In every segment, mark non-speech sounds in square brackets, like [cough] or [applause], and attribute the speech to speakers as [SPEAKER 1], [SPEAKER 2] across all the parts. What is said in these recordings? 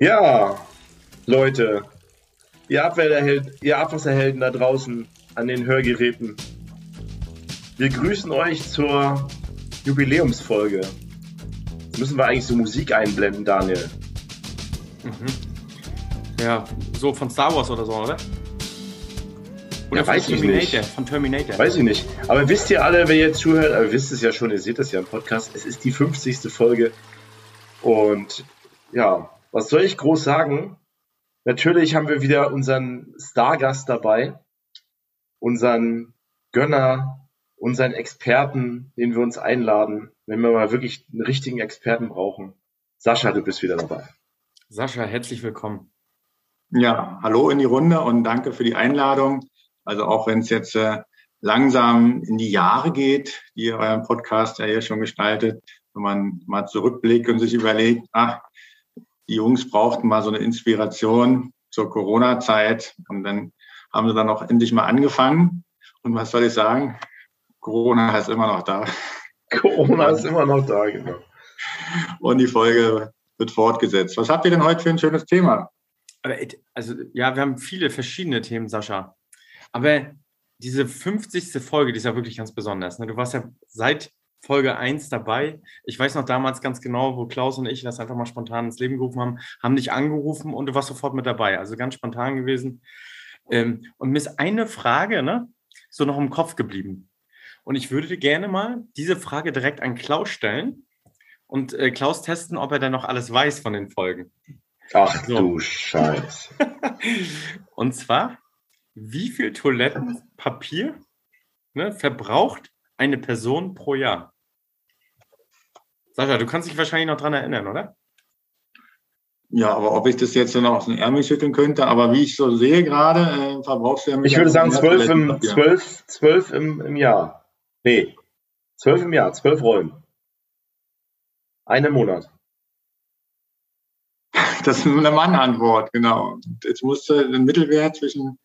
[SPEAKER 1] Ja, Leute, ihr, Abwehrhelden, ihr Abwasserhelden da draußen an den Hörgeräten, wir grüßen euch zur Jubiläumsfolge. Jetzt müssen wir eigentlich so Musik einblenden, Daniel.
[SPEAKER 2] Mhm. Ja, so von Star Wars oder so, oder?
[SPEAKER 1] Oder ja, weiß ich nicht.
[SPEAKER 2] Von Terminator.
[SPEAKER 1] Weiß ich nicht. Aber wisst ihr alle, wer jetzt zuhört, aber ihr wisst es ja schon, ihr seht es ja im Podcast, es ist die 50. Folge. Und ja, was soll ich groß sagen? Natürlich haben wir wieder unseren Stargast dabei, unseren Gönner, unseren Experten, den wir uns einladen, wenn wir mal wirklich einen richtigen Experten brauchen. Sascha, du bist wieder dabei.
[SPEAKER 2] Sascha, herzlich willkommen.
[SPEAKER 3] Ja, hallo in die Runde und danke für die Einladung. Also auch wenn es jetzt äh, langsam in die Jahre geht, die ihr euren Podcast ja hier schon gestaltet, wenn man mal zurückblickt und sich überlegt, ach, die Jungs brauchten mal so eine Inspiration zur Corona-Zeit und dann haben sie dann auch endlich mal angefangen. Und was soll ich sagen? Corona ist immer noch da.
[SPEAKER 1] Corona ist immer noch da, genau.
[SPEAKER 3] Und die Folge wird fortgesetzt. Was habt ihr denn heute für ein schönes Thema?
[SPEAKER 2] Also, ja, wir haben viele verschiedene Themen, Sascha. Aber diese 50. Folge, die ist ja wirklich ganz besonders. Ne? Du warst ja seit Folge 1 dabei. Ich weiß noch damals ganz genau, wo Klaus und ich das einfach mal spontan ins Leben gerufen haben, haben dich angerufen und du warst sofort mit dabei. Also ganz spontan gewesen. Ähm, und mir ist eine Frage ne, so noch im Kopf geblieben. Und ich würde dir gerne mal diese Frage direkt an Klaus stellen und äh, Klaus testen, ob er dann noch alles weiß von den Folgen.
[SPEAKER 1] Ach so. du Scheiß. [laughs]
[SPEAKER 2] und zwar, wie viel Toilettenpapier ne, verbraucht eine Person pro Jahr. Sascha, du kannst dich wahrscheinlich noch dran erinnern, oder?
[SPEAKER 3] Ja, aber ob ich das jetzt noch aus dem Ärmel schütteln könnte, aber wie ich so sehe gerade, äh, verbrauchst du ja
[SPEAKER 1] Ich würde sagen zwölf im, zwölf, zwölf im, im Jahr. Nee, zwölf im Jahr, zwölf Rollen. Einen Monat. [laughs]
[SPEAKER 3] Das ist eine Mann-Antwort, genau. Jetzt musst du den Mittelwert zwischen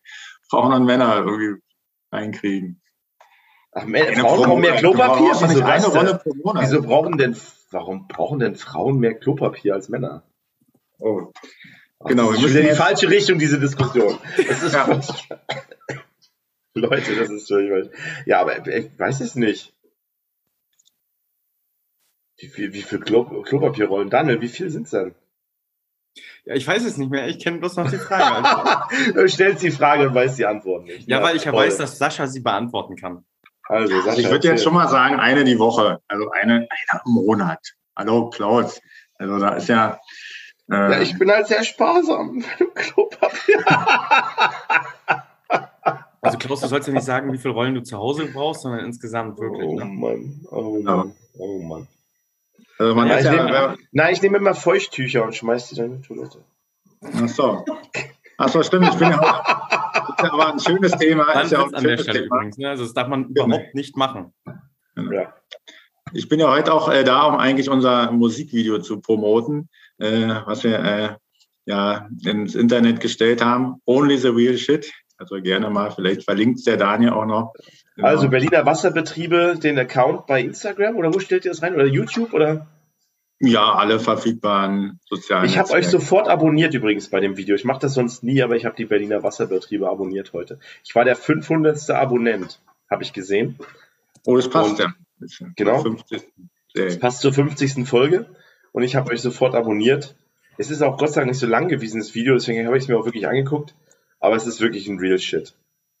[SPEAKER 3] Frauen und Männern irgendwie reinkriegen.
[SPEAKER 1] Ach, mehr, Frauen brauchen mehr Klopapier? Wieso, eine Rolle pro Monat. Wieso brauchen denn, warum brauchen denn Frauen mehr Klopapier als Männer? Oh. Ach, genau, das ist in die falsche Richtung, diese Diskussion. Das ist ja. [laughs] Leute, das ist schon, ja, aber ich weiß es nicht. Wie viel, wie viel Klo Klopapierrollen? Daniel, wie viel sind es denn?
[SPEAKER 2] Ja, ich weiß es nicht mehr. Ich kenne bloß noch die Frage. [laughs]
[SPEAKER 1] du stellst die Frage und weißt die Antwort nicht.
[SPEAKER 2] Ja, ja weil ich ja weiß, dass Sascha sie beantworten kann.
[SPEAKER 3] Also, Sascha, ich würde jetzt schon mal sagen, eine die Woche, also eine, eine im Monat. Hallo, Klaus. Also da ist ja.
[SPEAKER 1] Äh, ja, ich bin halt sehr sparsam [laughs] mit dem Klopapier.
[SPEAKER 2] Also Klaus, du sollst ja nicht sagen, wie viele Rollen du zu Hause brauchst, sondern insgesamt wirklich.
[SPEAKER 1] Oh ne? Mann, oh Mann, oh Mann. Also man ja, ich ja, nehme, nein, ich nehme immer Feuchttücher und schmeiß die dann in die Toilette.
[SPEAKER 3] Ach so. Ach so, stimmt. Ich bin ja ist aber ein schönes Thema.
[SPEAKER 2] ist ja auch ein an der Stelle Thema. übrigens. Ne? Also das darf man genau. überhaupt nicht machen.
[SPEAKER 3] Ja. Ich bin ja heute auch äh, da, um eigentlich unser Musikvideo zu promoten, äh, was wir äh, ja ins Internet gestellt haben. Only the real shit. Also gerne mal, vielleicht verlinkt der Daniel auch noch.
[SPEAKER 1] Genau. Also Berliner Wasserbetriebe, den Account bei Instagram oder wo stellt ihr das rein? Oder YouTube oder?
[SPEAKER 3] Ja, alle verfügbaren
[SPEAKER 1] sozialen. Ich habe euch sofort abonniert übrigens bei dem Video. Ich mache das sonst nie, aber ich habe die Berliner Wasserbetriebe abonniert heute. Ich war der 500. Abonnent, habe ich gesehen.
[SPEAKER 3] Oh, das passt
[SPEAKER 1] ja. Genau. 50. Das passt zur 50. Folge und ich habe euch sofort abonniert. Es ist auch Gott sei Dank nicht so lang gewesen, das Video, deswegen habe ich es mir auch wirklich angeguckt. Aber es ist wirklich ein real shit.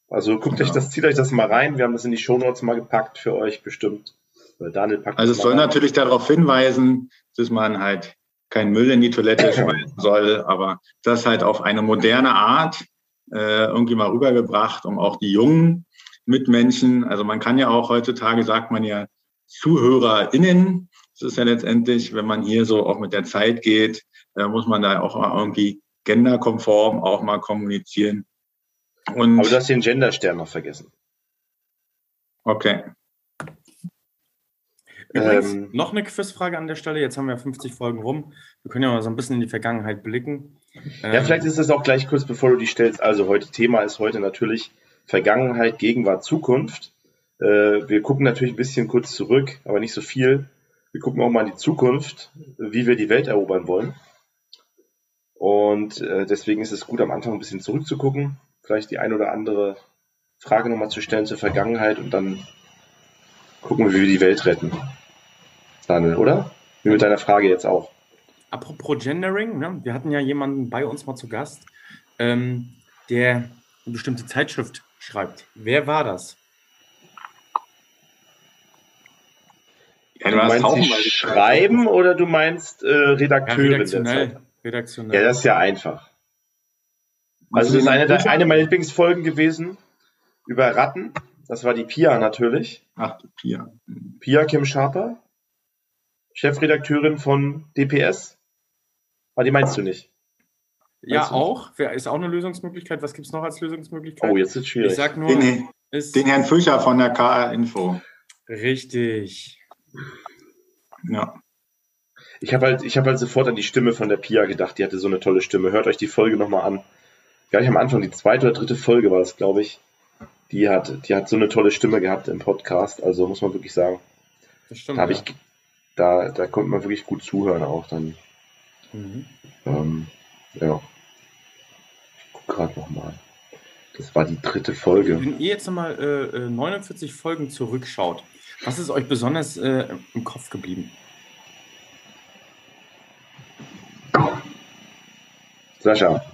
[SPEAKER 1] Also guckt ja. euch das, zieht euch das mal rein. Wir haben das in die Shownotes mal gepackt für euch bestimmt.
[SPEAKER 3] Daniel packt also es soll natürlich darauf hinweisen, dass man halt kein Müll in die Toilette [coughs] schmeißen soll, aber das halt auf eine moderne Art äh, irgendwie mal rübergebracht, um auch die jungen Mitmenschen, also man kann ja auch heutzutage, sagt man ja, ZuhörerInnen, das ist ja letztendlich, wenn man hier so auch mit der Zeit geht, äh, muss man da auch mal irgendwie genderkonform auch mal kommunizieren.
[SPEAKER 1] Und Aber du hast den Genderstern noch vergessen.
[SPEAKER 3] Okay.
[SPEAKER 2] Übrigens, ähm, noch eine Quizfrage an der Stelle. Jetzt haben wir 50 Folgen rum. Wir können ja mal so ein bisschen in die Vergangenheit blicken.
[SPEAKER 1] Ja, ähm, vielleicht ist es auch gleich kurz, bevor du die stellst. Also heute Thema ist heute natürlich Vergangenheit, Gegenwart, Zukunft. Äh, wir gucken natürlich ein bisschen kurz zurück, aber nicht so viel. Wir gucken auch mal in die Zukunft, wie wir die Welt erobern wollen. Und äh, deswegen ist es gut, am Anfang ein bisschen zurückzugucken, vielleicht die ein oder andere Frage nochmal zu stellen zur Vergangenheit und dann gucken wir, wie wir die Welt retten. Daniel, oder? Wie mit deiner Frage jetzt auch.
[SPEAKER 2] Apropos Gendering, ne? wir hatten ja jemanden bei uns mal zu Gast, ähm, der eine bestimmte Zeitschrift schreibt. Wer war das?
[SPEAKER 1] Ja, du, meinst sie schreiben oder du meinst äh, Redakteurin ja, redaktionell, redaktionell. Ja, das ist ja einfach. Also das ist eine, eine meiner Lieblingsfolgen gewesen über Ratten. Das war die Pia natürlich.
[SPEAKER 3] Ach, die Pia.
[SPEAKER 1] Pia Kim Sharper, Chefredakteurin von DPS. Aber ah, die meinst du nicht?
[SPEAKER 2] Ja, auch. Wer ist auch eine Lösungsmöglichkeit? Was gibt es noch als Lösungsmöglichkeit?
[SPEAKER 1] Oh, jetzt ist es schwierig.
[SPEAKER 2] Ich sag nur,
[SPEAKER 3] den, den Herrn Fischer von der KR Info.
[SPEAKER 2] Richtig.
[SPEAKER 1] Ja. Ich habe halt, ich halt sofort an die Stimme von der Pia gedacht. Die hatte so eine tolle Stimme. Hört euch die Folge nochmal an. Gleich am Anfang, die zweite oder dritte Folge war das, glaube ich. Die hat, die hat so eine tolle Stimme gehabt im Podcast. Also muss man wirklich sagen. Das stimmt. Da, ja. ich, da, da konnte man wirklich gut zuhören auch dann. Mhm. Ähm, ja. Ich gucke gerade nochmal. Das war die dritte Folge.
[SPEAKER 2] Wenn ihr jetzt nochmal äh, 49 äh, Folgen zurückschaut, was ist euch besonders äh, im Kopf geblieben?
[SPEAKER 1] Sascha.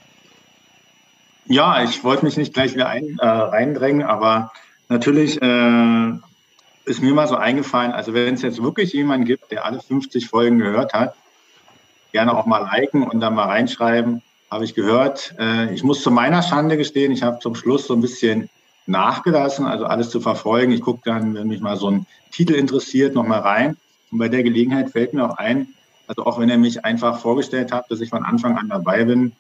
[SPEAKER 3] Ja, ich wollte mich nicht gleich wieder ein, äh, reindrängen, aber natürlich äh, ist mir mal so eingefallen, also wenn es jetzt wirklich jemanden gibt, der alle 50 Folgen gehört hat, gerne auch mal liken und dann mal reinschreiben, habe ich gehört. Äh, ich muss zu meiner Schande gestehen, ich habe zum Schluss so ein bisschen nachgelassen, also alles zu verfolgen. Ich gucke dann, wenn mich mal so ein Titel interessiert, nochmal rein. Und bei der Gelegenheit fällt mir auch ein, also auch wenn er mich einfach vorgestellt hat, dass ich von Anfang an dabei bin,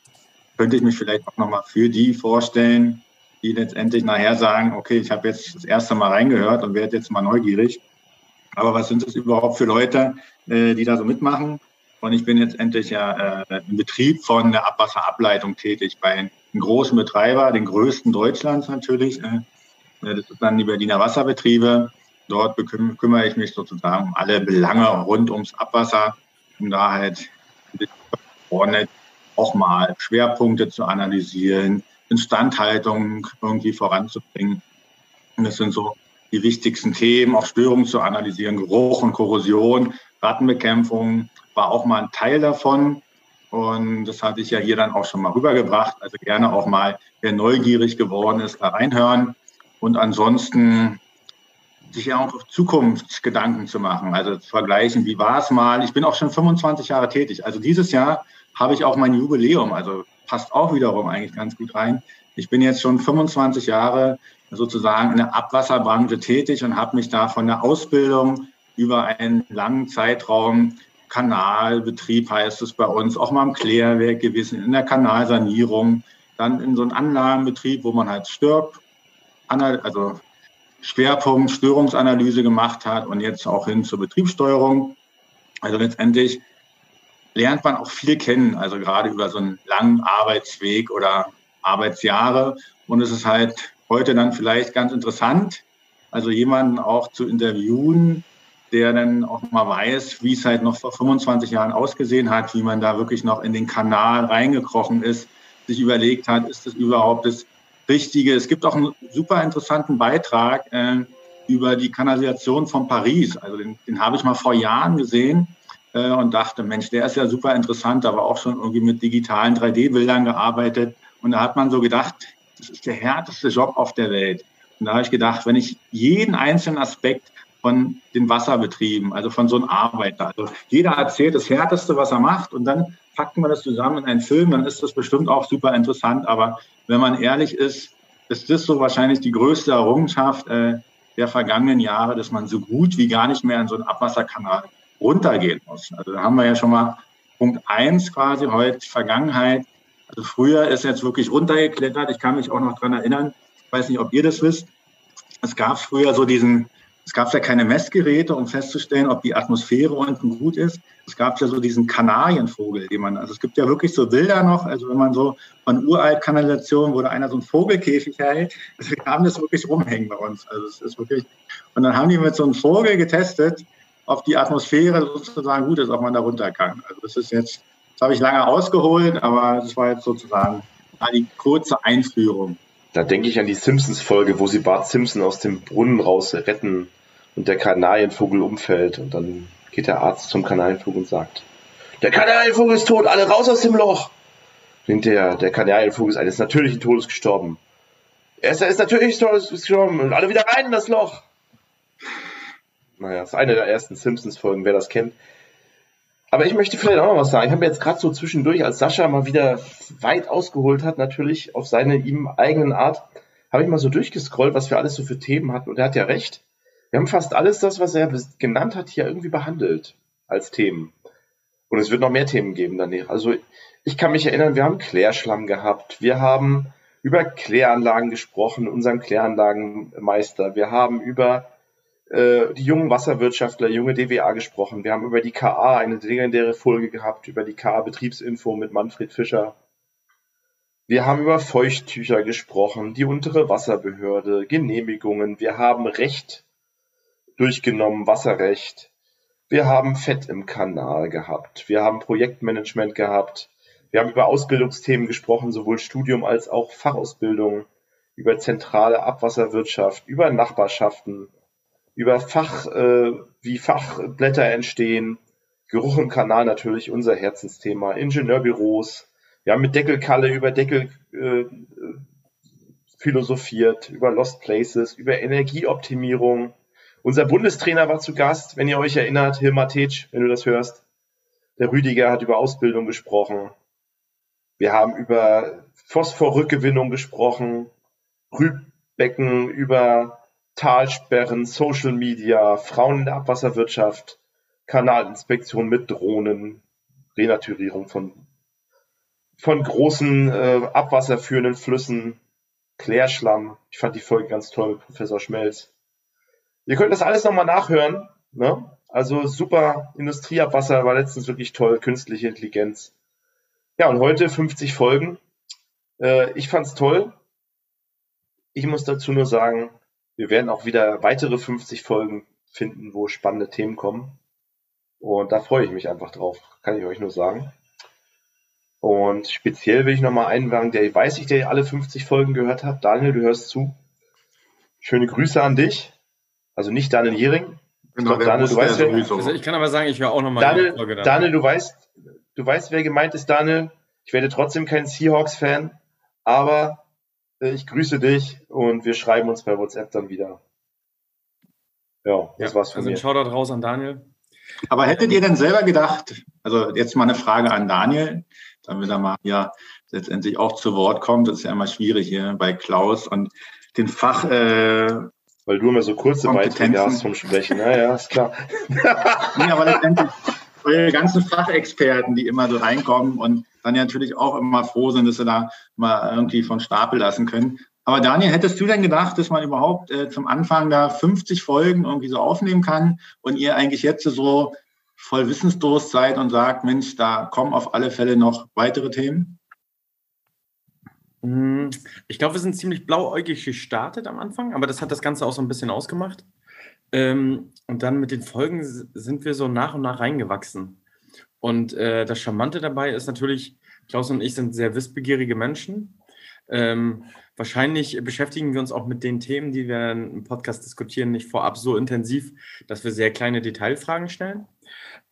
[SPEAKER 3] könnte ich mich vielleicht auch nochmal für die vorstellen, die letztendlich nachher sagen, okay, ich habe jetzt das erste Mal reingehört und werde jetzt mal neugierig. Aber was sind das überhaupt für Leute, äh, die da so mitmachen? Und ich bin jetzt endlich ja äh, im Betrieb von der Abwasserableitung tätig bei einem großen Betreiber, den größten Deutschlands natürlich. Äh, das ist dann die Berliner Wasserbetriebe. Dort kümmere ich mich sozusagen um alle Belange rund ums Abwasser, um da halt auch mal Schwerpunkte zu analysieren, Instandhaltung irgendwie voranzubringen. Und das sind so die wichtigsten Themen, auch Störungen zu analysieren, Geruch und Korrosion, Rattenbekämpfung, war auch mal ein Teil davon. Und das hatte ich ja hier dann auch schon mal rübergebracht. Also gerne auch mal, wer neugierig geworden ist, da reinhören. Und ansonsten sich ja auch auf Zukunftsgedanken zu machen. Also zu vergleichen, wie war es mal. Ich bin auch schon 25 Jahre tätig. Also dieses Jahr habe ich auch mein Jubiläum. Also passt auch wiederum eigentlich ganz gut rein. Ich bin jetzt schon 25 Jahre sozusagen in der Abwasserbranche tätig und habe mich da von der Ausbildung über einen langen Zeitraum Kanalbetrieb heißt es bei uns, auch mal im Klärwerk gewesen, in der Kanalsanierung, dann in so einem Anlagenbetrieb, wo man halt stirbt, also Schwerpunkt Störungsanalyse gemacht hat und jetzt auch hin zur Betriebssteuerung. Also letztendlich lernt man auch viel kennen, also gerade über so einen langen Arbeitsweg oder Arbeitsjahre. Und es ist halt heute dann vielleicht ganz interessant, also jemanden auch zu interviewen, der dann auch mal weiß, wie es halt noch vor 25 Jahren ausgesehen hat, wie man da wirklich noch in den Kanal reingekrochen ist, sich überlegt hat, ist das überhaupt das Richtige? Es gibt auch einen super interessanten Beitrag äh, über die Kanalisation von Paris. Also den, den habe ich mal vor Jahren gesehen äh, und dachte, Mensch, der ist ja super interessant, aber auch schon irgendwie mit digitalen 3D-Bildern gearbeitet. Und da hat man so gedacht, das ist der härteste Job auf der Welt. Und da habe ich gedacht, wenn ich jeden einzelnen Aspekt von den Wasserbetrieben, also von so einem Arbeiter. Also jeder erzählt das Härteste, was er macht und dann packen wir das zusammen in einen Film, dann ist das bestimmt auch super interessant. Aber wenn man ehrlich ist, ist das so wahrscheinlich die größte Errungenschaft äh, der vergangenen Jahre, dass man so gut wie gar nicht mehr in so einen Abwasserkanal runtergehen muss. Also da haben wir ja schon mal Punkt eins quasi heute Vergangenheit. Also früher ist jetzt wirklich runtergeklettert. Ich kann mich auch noch dran erinnern. Ich weiß nicht, ob ihr das wisst. Es gab früher so diesen es gab ja keine Messgeräte, um festzustellen, ob die Atmosphäre unten gut ist. Es gab ja so diesen Kanarienvogel, den man, also es gibt ja wirklich so Bilder noch, also wenn man so von uralt Kanalisation, wo da einer so einen Vogelkäfig hält, also wir haben das wirklich rumhängen bei uns. Also es ist wirklich, und dann haben die mit so einem Vogel getestet, ob die Atmosphäre sozusagen gut ist, ob man da runter kann. Also das ist jetzt Das habe ich lange ausgeholt, aber das war jetzt sozusagen die kurze Einführung.
[SPEAKER 1] Da denke ich an die Simpsons-Folge, wo sie Bart Simpson aus dem Brunnen raus retten und der Kanarienvogel umfällt. Und dann geht der Arzt zum Kanarienvogel und sagt, der Kanarienvogel ist tot, alle raus aus dem Loch. Hinterher, der Kanarienvogel ist eines natürlichen Todes gestorben. Er ist, er ist natürlich gestorben und alle wieder rein in das Loch. Naja, ist eine der ersten Simpsons-Folgen, wer das kennt. Aber ich möchte vielleicht auch noch was sagen. Ich habe jetzt gerade so zwischendurch, als Sascha mal wieder weit ausgeholt hat, natürlich auf seine ihm eigenen Art, habe ich mal so durchgescrollt, was wir alles so für Themen hatten. Und er hat ja recht. Wir haben fast alles das, was er genannt hat, hier irgendwie behandelt als Themen. Und es wird noch mehr Themen geben danach. Also ich kann mich erinnern, wir haben Klärschlamm gehabt. Wir haben über Kläranlagen gesprochen, unseren Kläranlagenmeister. Wir haben über äh, die jungen Wasserwirtschaftler, junge DWA gesprochen. Wir haben über die KA eine legendäre Folge gehabt, über die KA Betriebsinfo mit Manfred Fischer. Wir haben über Feuchttücher gesprochen, die untere Wasserbehörde, Genehmigungen. Wir haben Recht durchgenommen, Wasserrecht. Wir haben Fett im Kanal gehabt. Wir haben Projektmanagement gehabt. Wir haben über Ausbildungsthemen gesprochen, sowohl Studium als auch Fachausbildung, über zentrale Abwasserwirtschaft, über Nachbarschaften, über Fach, äh, wie Fachblätter entstehen, Geruch im Kanal natürlich unser Herzensthema, Ingenieurbüros. Wir haben mit Deckelkalle über Deckel äh, philosophiert, über Lost Places, über Energieoptimierung. Unser Bundestrainer war zu Gast, wenn ihr euch erinnert, Hilmar Tetsch, wenn du das hörst. Der Rüdiger hat über Ausbildung gesprochen. Wir haben über Phosphorrückgewinnung gesprochen, Rübbecken, über Talsperren, Social Media, Frauen in der Abwasserwirtschaft, Kanalinspektion mit Drohnen, Renaturierung von, von großen äh, abwasserführenden Flüssen, Klärschlamm. Ich fand die Folge ganz toll mit Professor Schmelz. Ihr könnt das alles nochmal nachhören. Ne? Also super Industrieabwasser war letztens wirklich toll, künstliche Intelligenz. Ja, und heute 50 Folgen. Äh, ich fand's toll. Ich muss dazu nur sagen, wir werden auch wieder weitere 50 Folgen finden, wo spannende Themen kommen. Und da freue ich mich einfach drauf, kann ich euch nur sagen. Und speziell will ich nochmal einwerfen, der weiß ich, der alle 50 Folgen gehört hat. Daniel, du hörst zu. Schöne Grüße an dich. Also nicht Daniel Jering.
[SPEAKER 2] Genau, glaub, Daniel, du weißt, wer, also ich kann aber sagen, ich höre auch nochmal
[SPEAKER 1] Daniel, Folge dann. Daniel, du weißt, du weißt, wer gemeint ist, Daniel. Ich werde trotzdem kein Seahawks-Fan, aber ich grüße dich und wir schreiben uns bei WhatsApp dann wieder.
[SPEAKER 2] Ja, das ja, war's von also mir. Also ein Shoutout raus an Daniel.
[SPEAKER 3] Aber hättet ihr denn selber gedacht, also jetzt mal eine Frage an Daniel, damit er mal ja letztendlich auch zu Wort kommt. Das ist ja immer schwierig hier bei Klaus und den Fach. Äh,
[SPEAKER 1] Weil du immer so kurze Beiträge hast zum Sprechen. Naja, ist klar.
[SPEAKER 3] nee, aber letztendlich [laughs] eure ganzen Fachexperten, die immer so reinkommen und dann ja natürlich auch immer froh sind, dass sie da mal irgendwie von Stapel lassen können. Aber Daniel, hättest du denn gedacht, dass man überhaupt äh, zum Anfang da 50 Folgen irgendwie so aufnehmen kann und ihr eigentlich jetzt so voll Wissensdurst seid und sagt, Mensch, da kommen auf alle Fälle noch weitere Themen?
[SPEAKER 2] Hm, ich glaube, wir sind ziemlich blauäugig gestartet am Anfang, aber das hat das Ganze auch so ein bisschen ausgemacht. Ähm, und dann mit den Folgen sind wir so nach und nach reingewachsen. Und äh, das Charmante dabei ist natürlich, Klaus und ich sind sehr wissbegierige Menschen. Ähm, wahrscheinlich beschäftigen wir uns auch mit den Themen, die wir im Podcast diskutieren, nicht vorab so intensiv, dass wir sehr kleine Detailfragen stellen.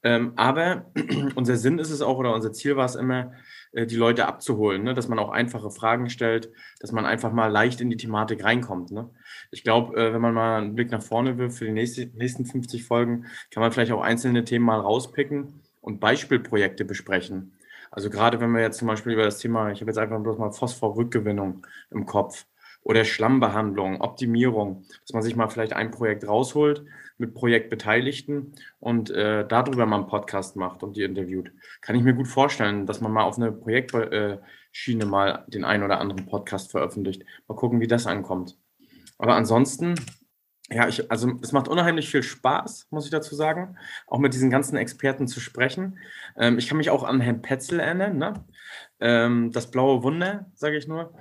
[SPEAKER 2] Ähm, aber [clears throat] unser Sinn ist es auch oder unser Ziel war es immer, äh, die Leute abzuholen, ne? dass man auch einfache Fragen stellt, dass man einfach mal leicht in die Thematik reinkommt. Ne? Ich glaube, äh, wenn man mal einen Blick nach vorne wirft für die nächste, nächsten 50 Folgen, kann man vielleicht auch einzelne Themen mal rauspicken und Beispielprojekte besprechen. Also gerade wenn wir jetzt zum Beispiel über das Thema, ich habe jetzt einfach bloß mal Phosphorrückgewinnung im Kopf oder Schlammbehandlung, Optimierung, dass man sich mal vielleicht ein Projekt rausholt mit Projektbeteiligten und äh, darüber mal einen Podcast macht und die interviewt. Kann ich mir gut vorstellen, dass man mal auf eine Projektschiene mal den einen oder anderen Podcast veröffentlicht. Mal gucken, wie das ankommt. Aber ansonsten, ja, ich, also es macht unheimlich viel Spaß, muss ich dazu sagen, auch mit diesen ganzen Experten zu sprechen. Ähm, ich kann mich auch an Herrn Petzel erinnern, ne? Ähm, das blaue Wunder, sage ich nur.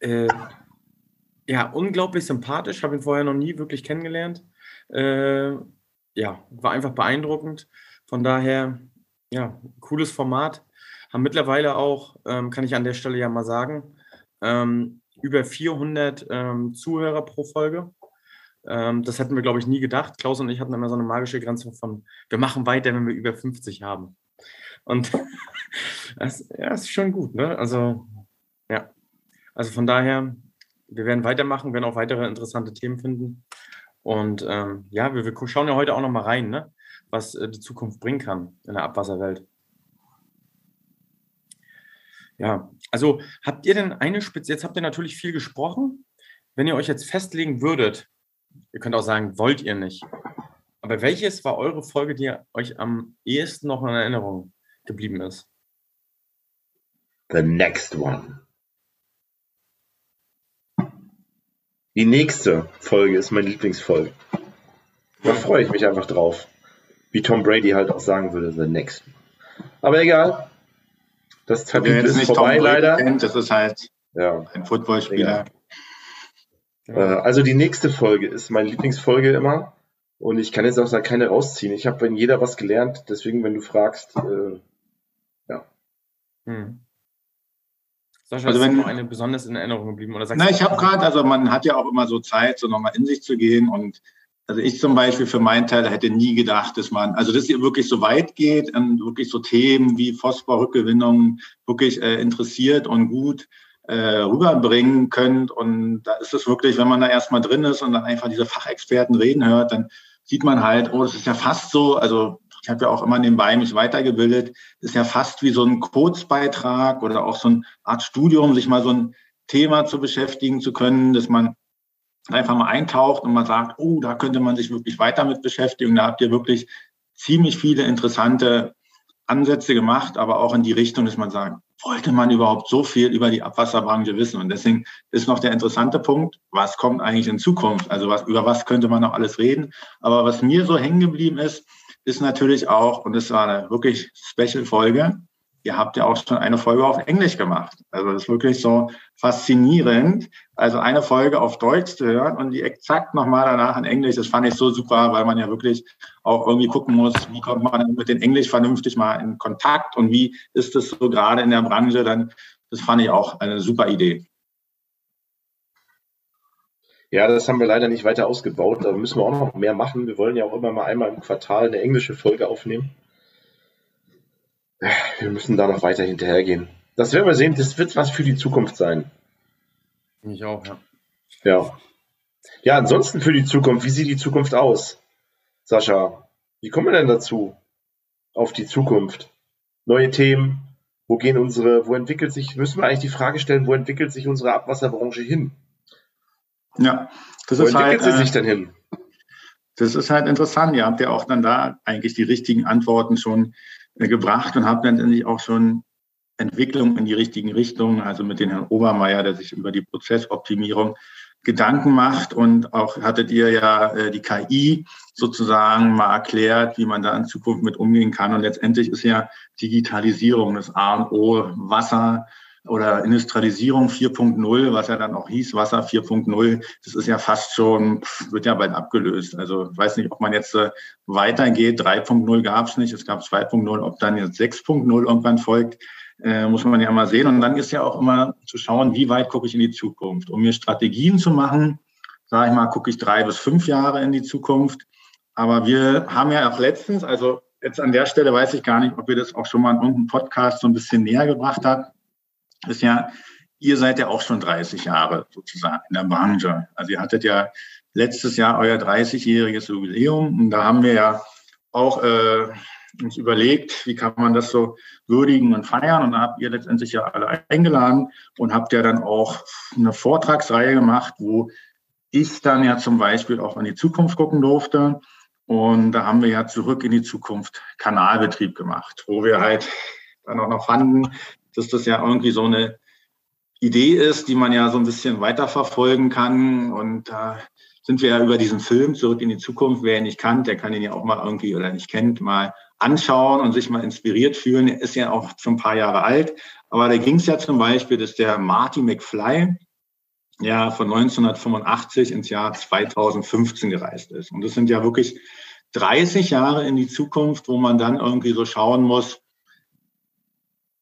[SPEAKER 2] Äh, ja, unglaublich sympathisch, habe ihn vorher noch nie wirklich kennengelernt. Äh, ja, war einfach beeindruckend. Von daher, ja, cooles Format. haben mittlerweile auch, ähm, kann ich an der Stelle ja mal sagen, ähm, über 400 ähm, Zuhörer pro Folge. Ähm, das hätten wir, glaube ich, nie gedacht. Klaus und ich hatten immer so eine magische Grenze von, wir machen weiter, wenn wir über 50 haben. Und [laughs] das, ja, ist schon gut, ne? Also, ja. Also von daher, wir werden weitermachen, werden auch weitere interessante Themen finden. Und ähm, ja, wir, wir, schauen ja heute auch noch mal rein, ne? was äh, die Zukunft bringen kann in der Abwasserwelt. Ja, also habt ihr denn eine Spitze, jetzt habt ihr natürlich viel gesprochen. Wenn ihr euch jetzt festlegen würdet, ihr könnt auch sagen, wollt ihr nicht. Aber welches war eure Folge, die euch am ehesten noch in Erinnerung geblieben ist?
[SPEAKER 1] The next one. Die nächste Folge ist meine Lieblingsfolge. Da freue ich mich einfach drauf. Wie Tom Brady halt auch sagen würde, the next. Aber egal. Das Kapitel ist vorbei leider.
[SPEAKER 3] Kennt, das ist halt ja. ein Footballspieler.
[SPEAKER 1] Ja. Äh, also die nächste Folge ist meine Lieblingsfolge immer. Und ich kann jetzt auch da keine rausziehen. Ich habe in jeder was gelernt. Deswegen, wenn du fragst, äh, ja. Hm.
[SPEAKER 2] Sascha, also wenn noch eine besonders in Erinnerung geblieben oder
[SPEAKER 3] sagst Na, ich habe gerade, also man hat ja auch immer so Zeit, so nochmal in sich zu gehen und also ich zum Beispiel für meinen Teil hätte nie gedacht, dass man, also dass ihr wirklich so weit geht und wirklich so Themen wie Phosphorrückgewinnung wirklich äh, interessiert und gut äh, rüberbringen könnt. Und da ist es wirklich, wenn man da erstmal drin ist und dann einfach diese Fachexperten reden hört, dann sieht man halt, oh, das ist ja fast so, also ich habe ja auch immer nebenbei mich weitergebildet, ist ja fast wie so ein Kurzbeitrag oder auch so eine Art Studium, sich mal so ein Thema zu beschäftigen zu können, dass man einfach mal eintaucht und man sagt, oh, da könnte man sich wirklich weiter mit beschäftigen. Da habt ihr wirklich ziemlich viele interessante Ansätze gemacht, aber auch in die Richtung, dass man sagt, wollte man überhaupt so viel über die Abwasserbranche wissen? Und deswegen ist noch der interessante Punkt, was kommt eigentlich in Zukunft? Also was, über was könnte man noch alles reden? Aber was mir so hängen geblieben ist, ist natürlich auch, und das war eine wirklich Special-Folge, ihr habt ja auch schon eine Folge auf Englisch gemacht. Also das ist wirklich so faszinierend. Also eine Folge auf Deutsch zu hören und die exakt nochmal danach in Englisch, das fand ich so super, weil man ja wirklich auch irgendwie gucken muss, wie kommt man mit den Englisch vernünftig mal in Kontakt und wie ist das so gerade in der Branche dann. Das fand ich auch eine super Idee.
[SPEAKER 1] Ja, das haben wir leider nicht weiter ausgebaut. Da müssen wir auch noch mehr machen. Wir wollen ja auch immer mal einmal im Quartal eine englische Folge aufnehmen. Wir müssen da noch weiter hinterhergehen. Das werden wir sehen. Das wird was für die Zukunft sein.
[SPEAKER 2] Ich auch, ja.
[SPEAKER 1] Ja. Ja, ansonsten für die Zukunft. Wie sieht die Zukunft aus? Sascha, wie kommen wir denn dazu? Auf die Zukunft. Neue Themen. Wo gehen unsere, wo entwickelt sich, müssen wir eigentlich die Frage stellen, wo entwickelt sich unsere Abwasserbranche hin?
[SPEAKER 3] Ja,
[SPEAKER 1] das Wo ist entwickelt halt, sie sich denn hin?
[SPEAKER 3] Das ist halt interessant. Ihr habt ja auch dann da eigentlich die richtigen Antworten schon äh, gebracht und habt dann endlich auch schon Entwicklung in die richtigen Richtungen, also mit dem Herrn Obermeier, der sich über die Prozessoptimierung Gedanken macht und auch hattet ihr ja äh, die KI sozusagen mal erklärt, wie man da in Zukunft mit umgehen kann. Und letztendlich ist ja Digitalisierung das A und O, Wasser, oder Industrialisierung 4.0, was ja dann auch hieß, Wasser 4.0, das ist ja fast schon, wird ja bald abgelöst. Also ich weiß nicht, ob man jetzt äh, weitergeht. 3.0 gab es nicht, es gab 2.0, ob dann jetzt 6.0 irgendwann folgt, äh, muss man ja mal sehen. Und dann ist ja auch immer zu schauen, wie weit gucke ich in die Zukunft. Um mir Strategien zu machen, sage ich mal, gucke ich drei bis fünf Jahre in die Zukunft. Aber wir haben ja auch letztens, also jetzt an der Stelle weiß ich gar nicht, ob wir das auch schon mal in irgendeinem Podcast so ein bisschen näher gebracht haben ist ja, ihr seid ja auch schon 30 Jahre sozusagen in der Branche. Also ihr hattet ja letztes Jahr euer 30-jähriges Jubiläum und da haben wir ja auch äh, uns überlegt, wie kann man das so würdigen und feiern. Und da habt ihr letztendlich ja alle eingeladen und habt ja dann auch eine Vortragsreihe gemacht, wo ich dann ja zum Beispiel auch in die Zukunft gucken durfte. Und da haben wir ja zurück in die Zukunft Kanalbetrieb gemacht, wo wir halt dann auch noch fanden, dass das ja irgendwie so eine Idee ist, die man ja so ein bisschen weiterverfolgen kann. Und da sind wir ja über diesen Film zurück in die Zukunft. Wer ihn nicht kannt, der kann ihn ja auch mal irgendwie oder nicht kennt, mal anschauen und sich mal inspiriert fühlen. Er ist ja auch schon ein paar Jahre alt. Aber da ging es ja zum Beispiel, dass der Marty McFly ja von 1985 ins Jahr 2015 gereist ist. Und das sind ja wirklich 30 Jahre in die Zukunft, wo man dann irgendwie so schauen muss,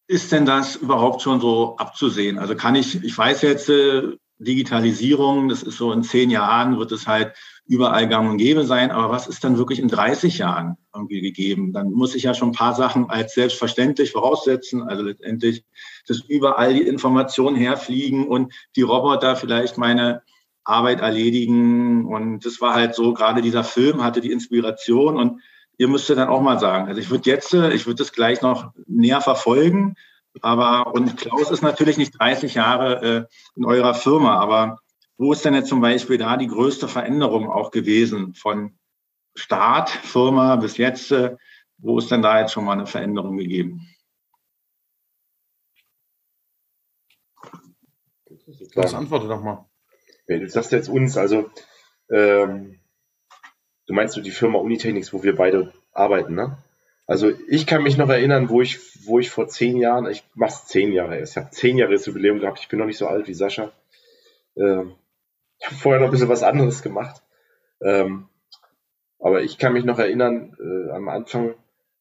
[SPEAKER 3] ist denn das überhaupt schon so abzusehen? Also kann ich, ich weiß jetzt, äh, Digitalisierung, das ist so in zehn Jahren, wird es halt überall gang und gäbe sein. Aber was ist dann wirklich in 30 Jahren irgendwie gegeben? Dann muss ich ja schon ein paar Sachen als selbstverständlich voraussetzen. Also letztendlich, dass überall die Informationen herfliegen und die Roboter vielleicht meine Arbeit erledigen. Und das war halt so, gerade dieser Film hatte die Inspiration und ihr müsstet dann auch mal sagen. Also ich würde jetzt, ich würde das gleich noch näher verfolgen. Aber, und Klaus ist natürlich nicht 30 Jahre äh, in eurer Firma, aber wo ist denn jetzt zum Beispiel da die größte Veränderung auch gewesen von Start, Firma bis jetzt? Äh, wo ist denn da jetzt schon mal eine Veränderung gegeben?
[SPEAKER 2] Das antworte doch mal.
[SPEAKER 1] Du sagst jetzt uns, also ähm, du meinst du die Firma Unitechnics, wo wir beide arbeiten, ne? Also ich kann mich noch erinnern, wo ich, wo ich vor zehn Jahren, ich mach's zehn Jahre erst, ich habe zehn Jahre Jubiläum gehabt, ich bin noch nicht so alt wie Sascha. Ähm, ich habe vorher noch ein bisschen was anderes gemacht. Ähm, aber ich kann mich noch erinnern, äh, am Anfang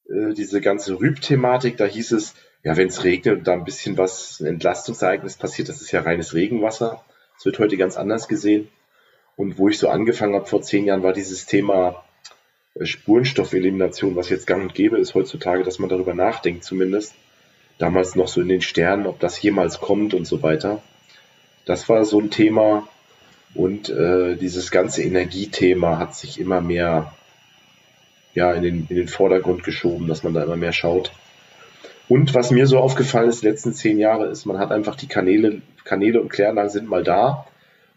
[SPEAKER 1] äh, diese ganze Rüb-Thematik, da hieß es, ja, wenn es regnet und da ein bisschen was, ein Entlastungsereignis passiert, das ist ja reines Regenwasser. Das wird heute ganz anders gesehen. Und wo ich so angefangen habe vor zehn Jahren, war dieses Thema äh, Spurenstoffelimination, was jetzt gang und gäbe ist heutzutage, dass man darüber nachdenkt zumindest. Damals noch so in den Sternen, ob das jemals kommt und so weiter. Das war so ein Thema. Und äh, dieses ganze Energiethema hat sich immer mehr ja, in, den, in den Vordergrund geschoben, dass man da immer mehr schaut. Und was mir so aufgefallen ist, die letzten zehn Jahre, ist, man hat einfach die Kanäle, Kanäle und Kläranlagen sind mal da.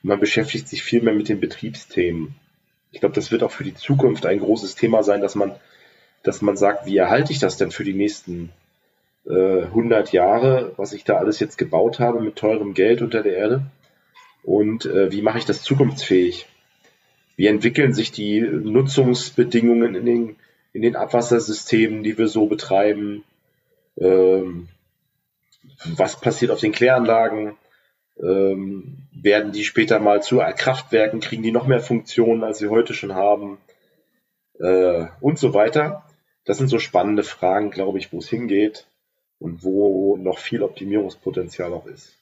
[SPEAKER 1] Man beschäftigt sich viel mehr mit den Betriebsthemen. Ich glaube, das wird auch für die Zukunft ein großes Thema sein, dass man, dass man sagt, wie erhalte ich das denn für die nächsten äh, 100 Jahre, was ich da alles jetzt gebaut habe mit teurem Geld unter der Erde? Und äh, wie mache ich das zukunftsfähig? Wie entwickeln sich die Nutzungsbedingungen in den, in den Abwassersystemen, die wir so betreiben? Ähm, was passiert auf den Kläranlagen? Ähm, werden die später mal zu Kraftwerken, kriegen die noch mehr Funktionen, als sie heute schon haben? Äh, und so weiter. Das sind so spannende Fragen, glaube ich, wo es hingeht und wo noch viel Optimierungspotenzial auch ist.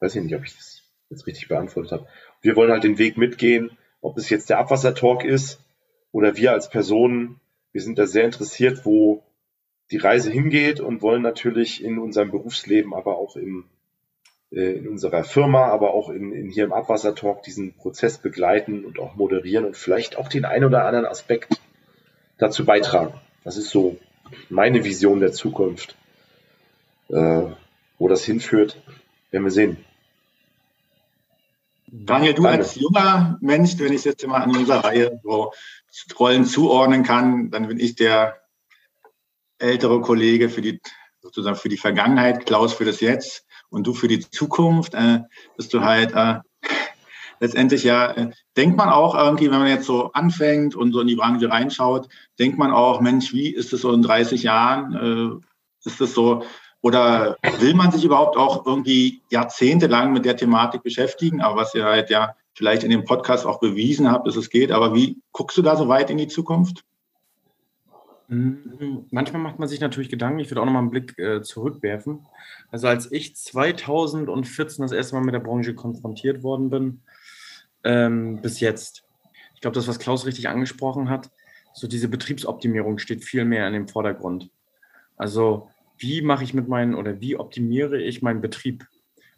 [SPEAKER 1] Weiß ich nicht, ob ich das jetzt richtig beantwortet habe. Wir wollen halt den Weg mitgehen, ob es jetzt der Abwassertalk ist oder wir als Personen. Wir sind da sehr interessiert, wo die Reise hingeht und wollen natürlich in unserem Berufsleben, aber auch im, in unserer Firma, aber auch in, in hier im Abwassertalk diesen Prozess begleiten und auch moderieren und vielleicht auch den einen oder anderen Aspekt dazu beitragen. Das ist so meine Vision der Zukunft. Äh, wo das hinführt, werden wir sehen.
[SPEAKER 3] Daniel, du als junger Mensch, wenn ich es jetzt mal an unserer Reihe so Rollen zuordnen kann, dann bin ich der ältere Kollege für die sozusagen für die Vergangenheit, Klaus für das Jetzt und du für die Zukunft, äh, dass du halt äh, [laughs] letztendlich ja, äh, denkt man auch irgendwie, wenn man jetzt so anfängt und so in die Branche reinschaut, denkt man auch, Mensch, wie ist es so in 30 Jahren? Äh, ist es so, oder will man sich überhaupt auch irgendwie jahrzehntelang mit der Thematik beschäftigen? Aber was ihr halt ja vielleicht in dem Podcast auch bewiesen habt, dass es geht. Aber wie guckst du da so weit in die Zukunft?
[SPEAKER 2] Mhm. Manchmal macht man sich natürlich Gedanken. Ich würde auch noch mal einen Blick äh, zurückwerfen. Also als ich 2014 das erste Mal mit der Branche konfrontiert worden bin, ähm, bis jetzt. Ich glaube, das, was Klaus richtig angesprochen hat, so diese Betriebsoptimierung steht viel mehr in dem Vordergrund. Also wie mache ich mit meinen oder wie optimiere ich meinen Betrieb?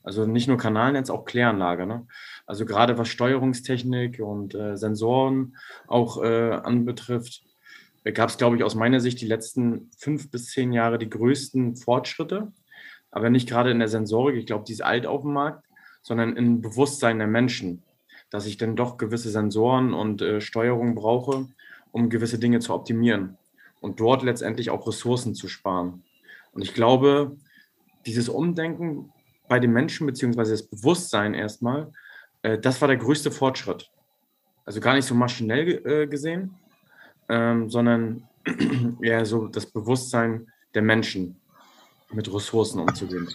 [SPEAKER 2] Also nicht nur Kanalnetz, auch Kläranlage. Ne? Also gerade was Steuerungstechnik und äh, Sensoren auch äh, anbetrifft, gab es, glaube ich, aus meiner Sicht die letzten fünf bis zehn Jahre die größten Fortschritte. Aber nicht gerade in der Sensorik, ich glaube, die ist alt auf dem Markt, sondern im Bewusstsein der Menschen, dass ich dann doch gewisse Sensoren und äh, Steuerung brauche, um gewisse Dinge zu optimieren und dort letztendlich auch Ressourcen zu sparen. Und ich glaube, dieses Umdenken bei den Menschen, beziehungsweise das Bewusstsein erstmal, äh, das war der größte Fortschritt. Also gar nicht so maschinell äh, gesehen, ähm, sondern [clears throat] eher so das Bewusstsein der Menschen mit Ressourcen umzugehen.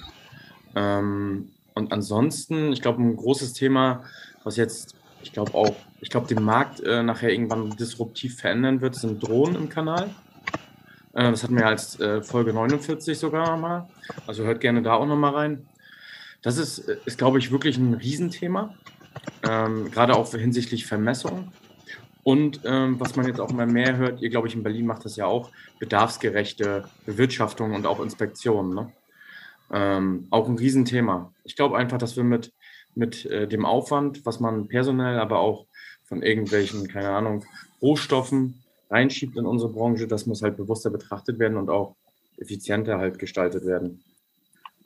[SPEAKER 2] Ähm, und ansonsten, ich glaube, ein großes Thema, was jetzt, ich glaube auch, ich glaube, den Markt äh, nachher irgendwann disruptiv verändern wird, sind Drohnen im Kanal. Äh, das hatten wir als äh, Folge 49 sogar mal. Also hört gerne da auch nochmal rein. Das ist, ist glaube ich, wirklich ein Riesenthema. Ähm, gerade auch hinsichtlich Vermessung. Und ähm, was man jetzt auch immer mehr hört, ihr glaube ich in Berlin macht das ja auch, bedarfsgerechte Bewirtschaftung und auch Inspektionen. Ne? Ähm, auch ein Riesenthema. Ich glaube einfach, dass wir mit, mit äh, dem Aufwand, was man personell, aber auch von irgendwelchen, keine Ahnung, Rohstoffen reinschiebt in unsere Branche, das muss halt bewusster betrachtet werden und auch effizienter halt gestaltet werden.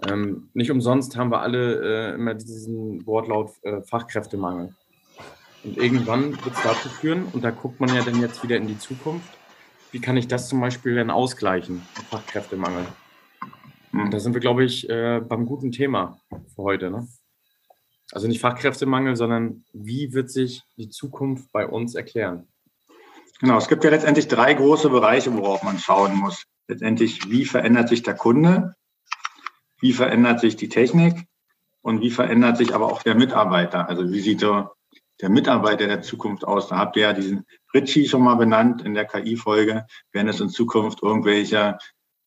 [SPEAKER 2] Ähm, nicht umsonst haben wir alle äh, immer diesen Wortlaut äh, Fachkräftemangel. Und irgendwann wird es dazu führen, und da guckt man ja dann jetzt wieder in die Zukunft, wie kann ich das zum Beispiel dann ausgleichen, Fachkräftemangel. Und hm. da sind wir, glaube ich, äh, beim guten Thema für heute. Ne? Also nicht Fachkräftemangel, sondern wie wird sich die Zukunft bei uns erklären?
[SPEAKER 3] Genau, es gibt ja letztendlich drei große Bereiche, worauf man schauen muss. Letztendlich, wie verändert sich der Kunde? Wie verändert sich die Technik? Und wie verändert sich aber auch der Mitarbeiter? Also wie sieht der, der Mitarbeiter der Zukunft aus? Da habt ihr ja diesen Ritchie schon mal benannt in der KI-Folge. Werden es in Zukunft irgendwelche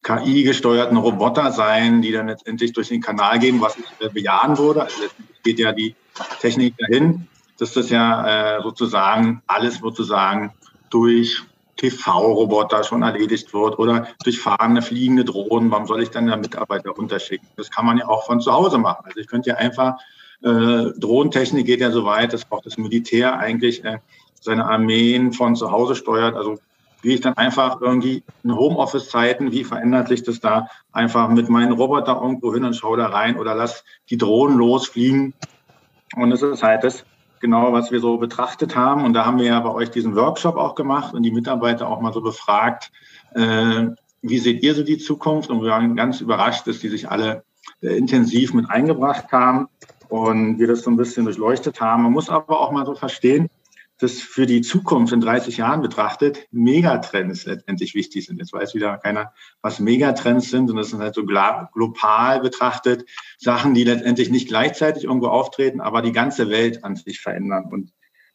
[SPEAKER 3] KI-gesteuerten Roboter sein, die dann letztendlich durch den Kanal gehen, was ich bejahen würde. Also letztendlich geht ja die Technik dahin, dass das ja äh, sozusagen alles sozusagen durch TV-Roboter schon erledigt wird oder durch fahrende, fliegende Drohnen. Warum soll ich dann da Mitarbeiter runterschicken? Das kann man ja auch von zu Hause machen. Also ich könnte ja einfach, äh, Drohnentechnik geht ja so weit, dass auch das Militär eigentlich äh, seine Armeen von zu Hause steuert. Also wie ich dann einfach irgendwie in Homeoffice-Zeiten, wie verändert sich das da einfach mit meinen Roboter irgendwo hin und schaue da rein oder lass die Drohnen losfliegen. Und es ist halt das genau, was wir so betrachtet haben. Und da haben wir ja bei euch diesen Workshop auch gemacht und die Mitarbeiter auch mal so befragt, äh, wie seht ihr so die Zukunft? Und wir waren ganz überrascht, dass die sich alle äh, intensiv mit eingebracht haben und wir das so ein bisschen durchleuchtet haben. Man muss aber auch mal so verstehen, dass für die Zukunft in 30 Jahren betrachtet Megatrends letztendlich wichtig sind. Jetzt weiß wieder keiner, was Megatrends sind und das sind halt so global betrachtet Sachen, die letztendlich nicht gleichzeitig irgendwo auftreten, aber die ganze Welt an sich verändern. Und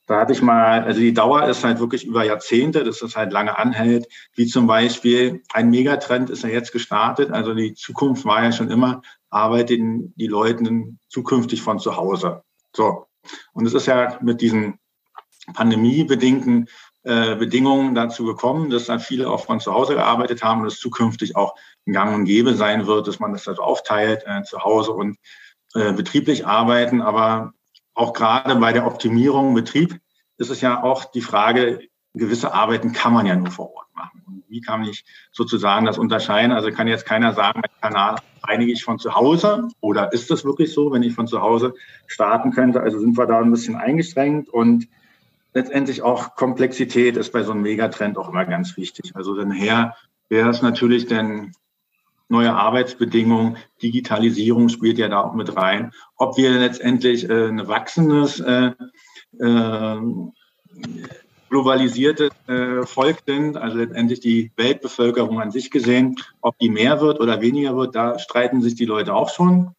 [SPEAKER 3] da hatte ich mal, also die Dauer ist halt wirklich über Jahrzehnte, dass das halt lange anhält, wie zum Beispiel ein Megatrend ist ja jetzt gestartet. Also die Zukunft war ja schon immer, arbeiten die Leute zukünftig von zu Hause. So. Und es ist ja mit diesen pandemiebedingten äh, Bedingungen dazu gekommen, dass dann viele auch von zu Hause gearbeitet haben und es zukünftig auch gang und gäbe sein wird, dass man das also aufteilt, äh, zu Hause und äh, betrieblich arbeiten. Aber auch gerade bei der Optimierung Betrieb ist es ja auch die Frage, gewisse Arbeiten kann man ja nur vor Ort machen. Und wie kann ich sozusagen das unterscheiden? Also kann jetzt keiner sagen, mein Kanal reinige ich von zu Hause oder ist das wirklich so, wenn ich von zu Hause starten könnte? Also sind wir da ein bisschen eingeschränkt und letztendlich auch Komplexität ist bei so einem Megatrend auch immer ganz wichtig. Also daher wäre es natürlich denn neue Arbeitsbedingungen, Digitalisierung spielt ja da auch mit rein. Ob wir letztendlich äh, ein wachsendes, äh, äh, globalisiertes äh, Volk sind, also letztendlich die Weltbevölkerung an sich gesehen, ob die mehr wird oder weniger wird, da streiten sich die Leute auch schon.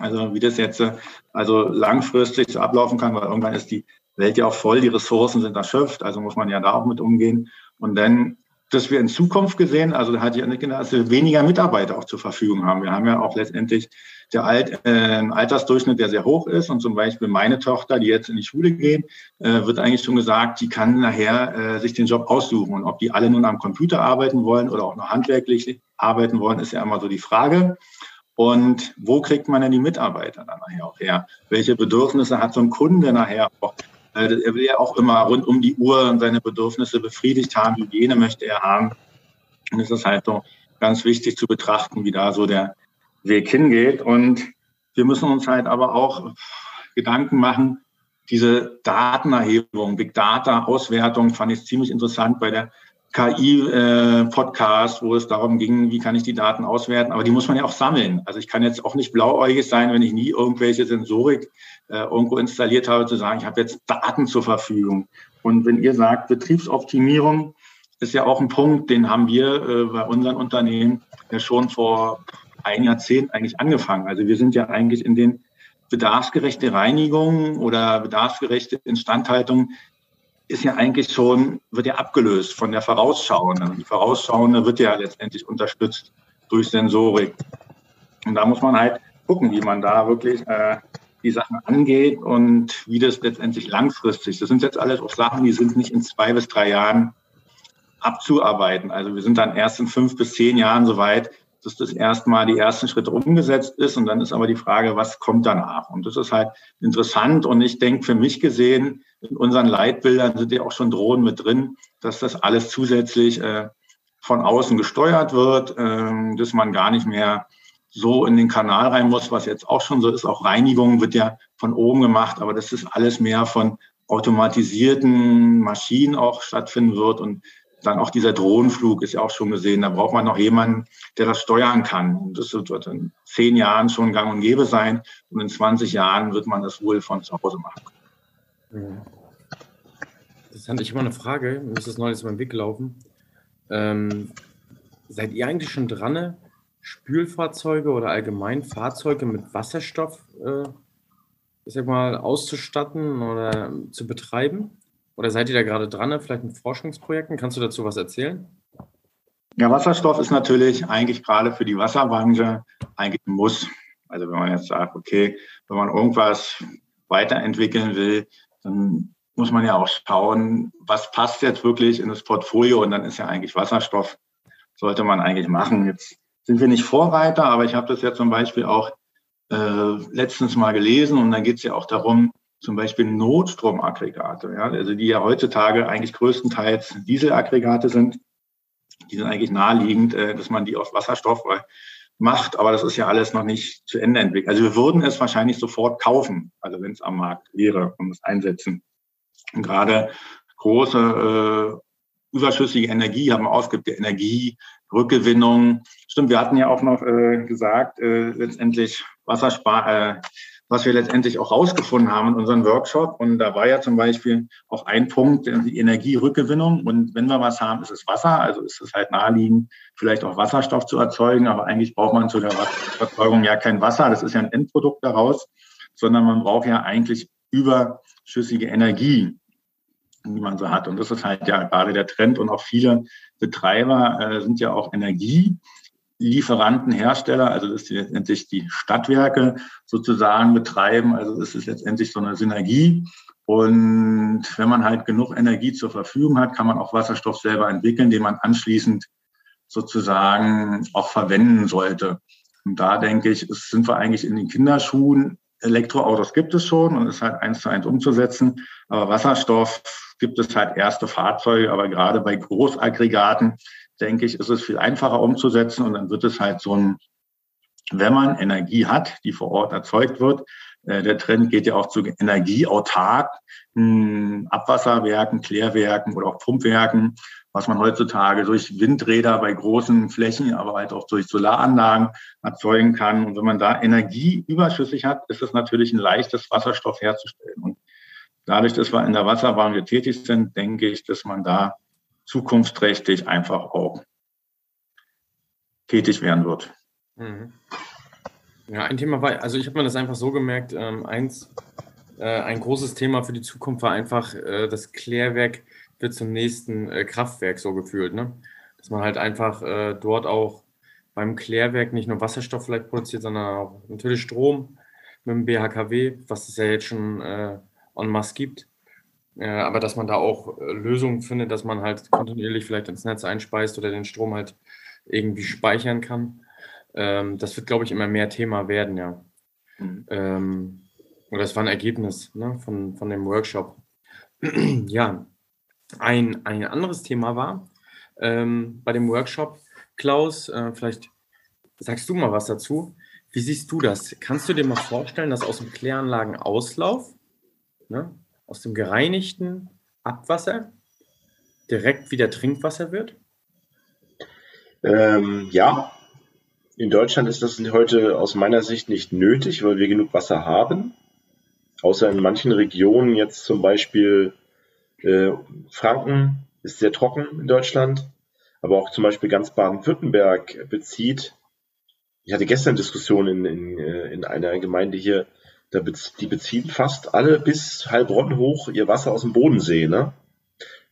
[SPEAKER 3] Also wie das jetzt äh, also langfristig ablaufen kann, weil irgendwann ist die Welt ja auch voll, die Ressourcen sind erschöpft, also muss man ja da auch mit umgehen. Und dann, dass wir in Zukunft gesehen, also da hatte ich nicht gedacht, dass wir weniger Mitarbeiter auch zur Verfügung haben. Wir haben ja auch letztendlich der Alt, äh, Altersdurchschnitt, der sehr hoch ist. Und zum Beispiel meine Tochter, die jetzt in die Schule geht, äh, wird eigentlich schon gesagt, die kann nachher äh, sich den Job aussuchen. Und ob die alle nun am Computer arbeiten wollen oder auch noch handwerklich arbeiten wollen, ist ja immer so die Frage. Und wo kriegt man denn die Mitarbeiter dann nachher auch her? Welche Bedürfnisse hat so ein Kunde nachher auch? Er will ja auch immer rund um die Uhr seine Bedürfnisse befriedigt haben. Hygiene möchte er haben. Und es ist halt so ganz wichtig zu betrachten, wie da so der Weg hingeht. Und wir müssen uns halt aber auch Gedanken machen, diese Datenerhebung, Big Data Auswertung fand ich ziemlich interessant bei der KI-Podcast, äh, wo es darum ging, wie kann ich die Daten auswerten. Aber die muss man ja auch sammeln. Also ich kann jetzt auch nicht blauäugig sein, wenn ich nie irgendwelche Sensorik äh, irgendwo installiert habe, zu sagen, ich habe jetzt Daten zur Verfügung. Und wenn ihr sagt, Betriebsoptimierung ist ja auch ein Punkt, den haben wir äh, bei unseren Unternehmen ja schon vor ein Jahrzehnt eigentlich angefangen. Also wir sind ja eigentlich in den bedarfsgerechte Reinigung oder bedarfsgerechte Instandhaltung ist ja eigentlich schon, wird ja abgelöst von der Vorausschauenden. Die Vorausschauende wird ja letztendlich unterstützt durch Sensorik. Und da muss man halt gucken, wie man da wirklich äh, die Sachen angeht und wie das letztendlich langfristig. Das sind jetzt alles auch Sachen, die sind nicht in zwei bis drei Jahren abzuarbeiten. Also wir sind dann erst in fünf bis zehn Jahren soweit, dass das erstmal die ersten Schritte umgesetzt ist. Und dann ist aber die Frage, was kommt danach? Und das ist halt interessant. Und ich denke, für mich gesehen, in unseren Leitbildern sind ja auch schon Drohnen mit drin, dass das alles zusätzlich äh, von außen gesteuert wird, äh, dass man gar nicht mehr so in den Kanal rein muss, was jetzt auch schon so ist. Auch Reinigung wird ja von oben gemacht, aber das ist alles mehr von automatisierten Maschinen auch stattfinden wird. Und dann auch dieser Drohnenflug ist ja auch schon gesehen. Da braucht man noch jemanden, der das steuern kann. Das wird in zehn Jahren schon gang und gäbe sein. Und in 20 Jahren wird man das wohl von zu Hause machen.
[SPEAKER 2] Hatte ich immer eine Frage. Mir ist das neulich über den Weg gelaufen. Ähm, seid ihr eigentlich schon dran, Spülfahrzeuge oder allgemein Fahrzeuge mit Wasserstoff, äh, ich sag mal, auszustatten oder zu betreiben? Oder seid ihr da gerade dran, vielleicht mit Forschungsprojekten? Kannst du dazu was erzählen?
[SPEAKER 3] Ja, Wasserstoff ist natürlich eigentlich gerade für die Wasserbranche eigentlich ein Muss. Also wenn man jetzt sagt, okay, wenn man irgendwas weiterentwickeln will, dann muss man ja auch schauen, was passt jetzt wirklich in das Portfolio und dann ist ja eigentlich Wasserstoff, sollte man eigentlich machen. Jetzt sind wir nicht Vorreiter, aber ich habe das ja zum Beispiel auch äh, letztens mal gelesen und dann geht es ja auch darum, zum Beispiel Notstromaggregate, ja, also die ja heutzutage eigentlich größtenteils Dieselaggregate sind, die sind eigentlich naheliegend, äh, dass man die aus Wasserstoff macht, aber das ist ja alles noch nicht zu Ende entwickelt. Also wir würden es wahrscheinlich sofort kaufen, also wenn es am Markt wäre und es einsetzen. Und gerade große äh, überschüssige Energie haben ausgibt, Energie, Rückgewinnung. Stimmt, wir hatten ja auch noch äh, gesagt, äh, letztendlich Wasserspar, äh, was wir letztendlich auch rausgefunden haben in unserem Workshop. Und da war ja zum Beispiel auch ein Punkt, die Energierückgewinnung. Und wenn wir was haben, ist es Wasser. Also ist es halt naheliegend, vielleicht auch Wasserstoff zu erzeugen. Aber eigentlich braucht man zu der Erzeugung ja kein Wasser. Das ist ja ein Endprodukt daraus, sondern man braucht ja eigentlich überschüssige Energie, die man so hat. Und das ist halt ja gerade der Trend. Und auch viele Betreiber äh, sind ja auch Energie. Lieferanten, Hersteller, also das ist letztendlich die Stadtwerke sozusagen betreiben. Also das ist letztendlich so eine Synergie. Und wenn man halt genug Energie zur Verfügung hat, kann man auch Wasserstoff selber entwickeln, den man anschließend sozusagen auch verwenden sollte. Und da denke ich, sind wir eigentlich in den Kinderschuhen. Elektroautos gibt es schon und ist halt eins zu eins umzusetzen. Aber Wasserstoff gibt es halt erste Fahrzeuge, aber gerade bei Großaggregaten denke ich, ist es viel einfacher umzusetzen und dann wird es halt so ein, wenn man Energie hat, die vor Ort erzeugt wird, äh, der Trend geht ja auch zu energieautark, hm, Abwasserwerken, Klärwerken oder auch Pumpwerken, was man heutzutage durch Windräder bei großen Flächen, aber halt auch durch Solaranlagen erzeugen kann. Und wenn man da Energie überschüssig hat, ist es natürlich ein leichtes Wasserstoff herzustellen. Und dadurch, dass wir in der Wasserbranche tätig sind, denke ich, dass man da zukunftsträchtig einfach auch tätig werden wird. Mhm.
[SPEAKER 2] Ja, ein Thema war, also ich habe mir das einfach so gemerkt, ähm, eins, äh, ein großes Thema für die Zukunft war einfach, äh, das Klärwerk wird zum nächsten äh, Kraftwerk so gefühlt, ne? Dass man halt einfach äh, dort auch beim Klärwerk nicht nur Wasserstoff vielleicht produziert, sondern auch natürlich Strom mit dem BHKW, was es ja jetzt schon äh, en masse gibt. Äh, aber dass man da auch äh, Lösungen findet, dass man halt kontinuierlich vielleicht ins Netz einspeist oder den Strom halt irgendwie speichern kann. Ähm, das wird, glaube ich, immer mehr Thema werden, ja. Mhm. Ähm, oder das war ein Ergebnis ne, von, von dem Workshop. [clears throat] ja, ein, ein anderes Thema war ähm, bei dem Workshop, Klaus, äh, vielleicht sagst du mal was dazu. Wie siehst du das? Kannst du dir mal vorstellen, dass aus dem Kläranlagenauslauf ne, aus dem gereinigten Abwasser direkt wieder Trinkwasser wird?
[SPEAKER 1] Ähm, ja, in Deutschland ist das heute aus meiner Sicht nicht nötig, weil wir genug Wasser haben. Außer in manchen Regionen, jetzt zum Beispiel äh, Franken ist sehr trocken in Deutschland, aber auch zum Beispiel ganz Baden-Württemberg bezieht. Ich hatte gestern Diskussionen in, in, äh, in einer Gemeinde hier, da bez die beziehen fast alle bis Heilbronn hoch ihr Wasser aus dem Bodensee, ne?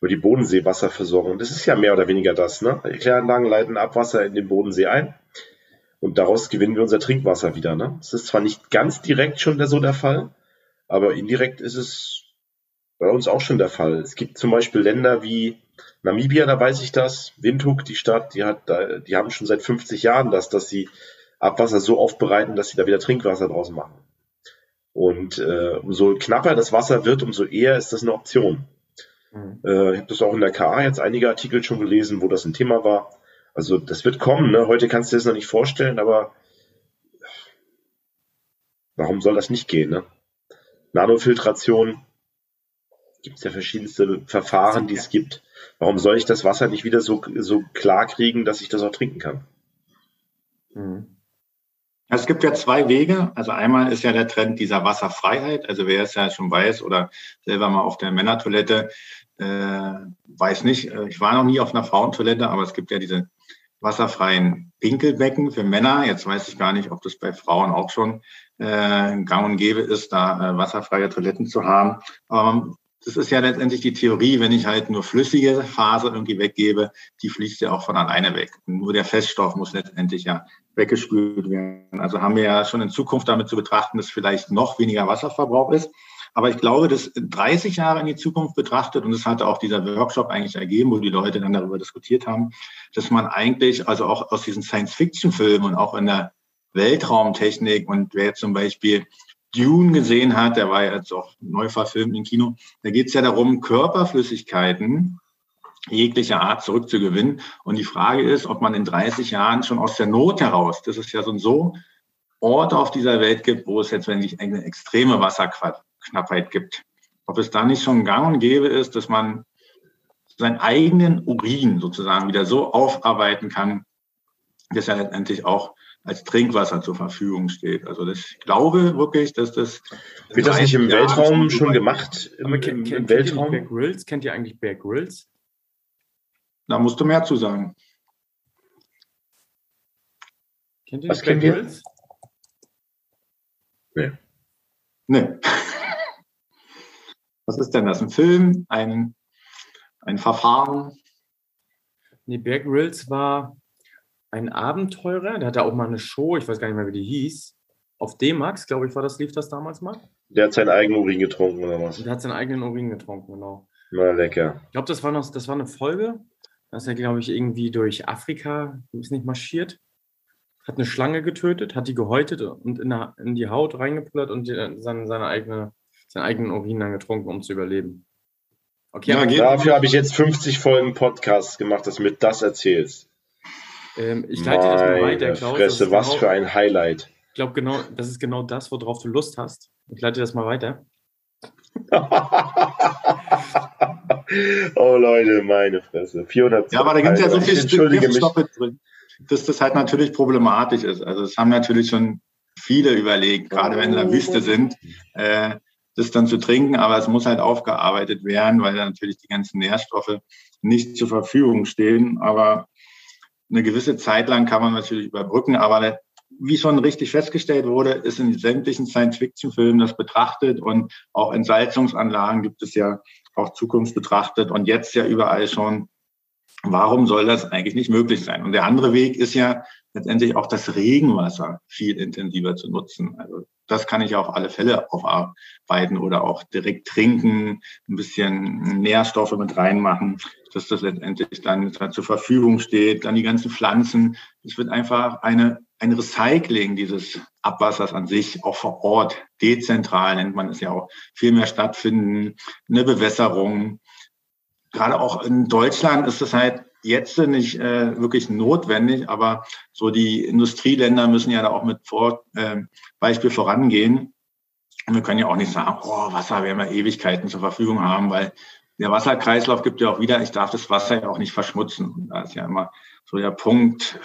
[SPEAKER 1] über die Bodenseewasserversorgung. Das ist ja mehr oder weniger das. Ne? Die Kläranlagen leiten Abwasser in den Bodensee ein und daraus gewinnen wir unser Trinkwasser wieder. Ne? Das ist zwar nicht ganz direkt schon so der Fall, aber indirekt ist es bei uns auch schon der Fall. Es gibt zum Beispiel Länder wie Namibia, da weiß ich das, Windhoek, die Stadt, die hat, die haben schon seit 50 Jahren das, dass sie Abwasser so aufbereiten, dass sie da wieder Trinkwasser draus machen. Und äh, umso knapper das Wasser wird, umso eher ist das eine Option. Mhm. Äh, ich habe das auch in der KA jetzt einige Artikel schon gelesen, wo das ein Thema war. Also das wird kommen. Ne? Heute kannst du dir das noch nicht vorstellen, aber warum soll das nicht gehen? Ne? Nanofiltration gibt es ja verschiedenste Verfahren, die es gibt. Warum soll ich das Wasser nicht wieder so, so klar kriegen, dass ich das auch trinken kann?
[SPEAKER 3] Mhm. Es gibt ja zwei Wege. Also einmal ist ja der Trend dieser Wasserfreiheit. Also wer es ja schon weiß oder selber mal auf der Männertoilette, äh, weiß nicht. Äh, ich war noch nie auf einer Frauentoilette, aber es gibt ja diese wasserfreien Pinkelbecken für Männer. Jetzt weiß ich gar nicht, ob das bei Frauen auch schon äh, gang und gäbe ist, da äh, wasserfreie Toiletten zu haben. Aber das ist ja letztendlich die Theorie, wenn ich halt nur flüssige Phase irgendwie weggebe, die fließt ja auch von alleine weg. Nur der Feststoff muss letztendlich ja weggespült werden. Also haben wir ja schon in Zukunft damit zu betrachten, dass vielleicht noch weniger Wasserverbrauch ist. Aber ich glaube, dass 30 Jahre in die Zukunft betrachtet, und das hatte auch dieser Workshop eigentlich ergeben, wo die Leute dann darüber diskutiert haben, dass man eigentlich, also auch aus diesen Science-Fiction-Filmen und auch in der Weltraumtechnik und wer zum Beispiel Dune gesehen hat, der war jetzt auch neu verfilmt im Kino, da geht es ja darum, Körperflüssigkeiten jeglicher Art zurückzugewinnen. Und die Frage ist, ob man in 30 Jahren schon aus der Not heraus, das ist ja so und so, Orte auf dieser Welt gibt, wo es jetzt wirklich eine extreme Wasserknappheit gibt. Ob es da nicht schon gang und gäbe ist, dass man seinen eigenen Urin sozusagen wieder so aufarbeiten kann, dass er letztendlich auch als Trinkwasser zur Verfügung steht. Also das, ich glaube wirklich, dass das...
[SPEAKER 1] Wird das nicht im Weltraum schon gemacht? Im, im, im, im Weltraum?
[SPEAKER 2] Bear Grylls? Kennt ihr eigentlich Bear Grylls?
[SPEAKER 3] Da musst du mehr zu sagen.
[SPEAKER 1] Kennt ihr Was kennt ihr?
[SPEAKER 3] Nee. Nee. Was ist denn das? Ein Film? Ein, ein Verfahren?
[SPEAKER 2] Nee, Bear Grylls war ein Abenteurer, der hatte auch mal eine Show, ich weiß gar nicht mehr, wie die hieß. Auf D-Max, glaube ich, war das, lief das damals mal.
[SPEAKER 1] Der hat seinen eigenen Urin getrunken, oder was?
[SPEAKER 2] Der hat seinen eigenen Urin getrunken, genau.
[SPEAKER 1] Na, lecker.
[SPEAKER 2] Ich glaube, das war noch, das war eine Folge. Da ist er, glaube ich, irgendwie durch Afrika, ist nicht marschiert, hat eine Schlange getötet, hat die gehäutet und in, der, in die Haut reingepullert und die, seine, seine eigene, seinen eigenen Urin dann getrunken, um zu überleben.
[SPEAKER 1] Okay, ja, dafür habe ich jetzt 50 Folgen Podcasts gemacht, dass du mir das erzählst.
[SPEAKER 2] Ähm, ich leite Meine das mal weiter,
[SPEAKER 1] Klaus. Fresse, was genau, für ein Highlight.
[SPEAKER 2] Ich glaube, genau, das ist genau das, worauf du Lust hast. Ich leite das mal weiter. [laughs]
[SPEAKER 1] oh Leute, meine Fresse. 400
[SPEAKER 3] Ja, aber da gibt es ja so viel Giftstoffe drin, dass das halt natürlich problematisch ist. Also das haben natürlich schon viele überlegt, gerade wenn in der Wüste sind, äh, das dann zu trinken, aber es muss halt aufgearbeitet werden, weil da natürlich die ganzen Nährstoffe nicht zur Verfügung stehen. Aber eine gewisse Zeit lang kann man natürlich überbrücken, aber wie schon richtig festgestellt wurde, ist in sämtlichen Science-Fiction-Filmen das betrachtet und auch Entsalzungsanlagen gibt es ja auch Zukunft betrachtet und jetzt ja überall schon. Warum soll das eigentlich nicht möglich sein? Und der andere Weg ist ja letztendlich auch das Regenwasser viel intensiver zu nutzen. Also das kann ich auf alle Fälle aufarbeiten oder auch direkt trinken, ein bisschen Nährstoffe mit reinmachen, dass das letztendlich dann zur Verfügung steht. Dann die ganzen Pflanzen. Es wird einfach eine, ein Recycling dieses Abwassers an sich, auch vor Ort, dezentral nennt man es ja auch, viel mehr stattfinden, eine Bewässerung. Gerade auch in Deutschland ist es halt jetzt nicht äh, wirklich notwendig, aber so die Industrieländer müssen ja da auch mit vor, äh, Beispiel vorangehen. Und wir können ja auch nicht sagen, oh, Wasser werden wir Ewigkeiten zur Verfügung haben, weil der Wasserkreislauf gibt ja auch wieder, ich darf das Wasser ja auch nicht verschmutzen. Und da ist ja immer so der Punkt,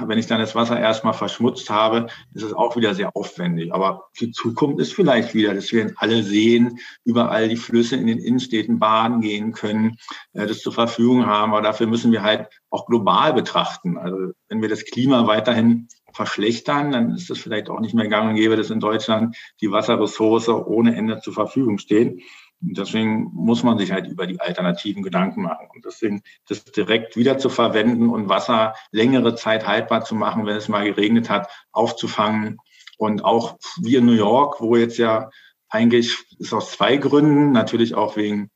[SPEAKER 3] wenn ich dann das Wasser erstmal verschmutzt habe, ist es auch wieder sehr aufwendig. Aber die Zukunft ist vielleicht wieder, dass wir alle sehen, überall die Flüsse in den Innenstädten baden gehen können, äh, das zur Verfügung haben. Aber dafür müssen wir halt auch global betrachten. Also wenn wir das Klima weiterhin verschlechtern, dann ist es vielleicht auch nicht mehr gang und gäbe, dass in Deutschland die Wasserressource ohne Ende zur Verfügung stehen. Deswegen muss man sich halt über die alternativen Gedanken machen. Und deswegen das direkt wieder zu verwenden und Wasser längere Zeit haltbar zu machen, wenn es mal geregnet hat, aufzufangen. Und auch wie in New York, wo jetzt ja eigentlich ist aus zwei Gründen, natürlich auch wegen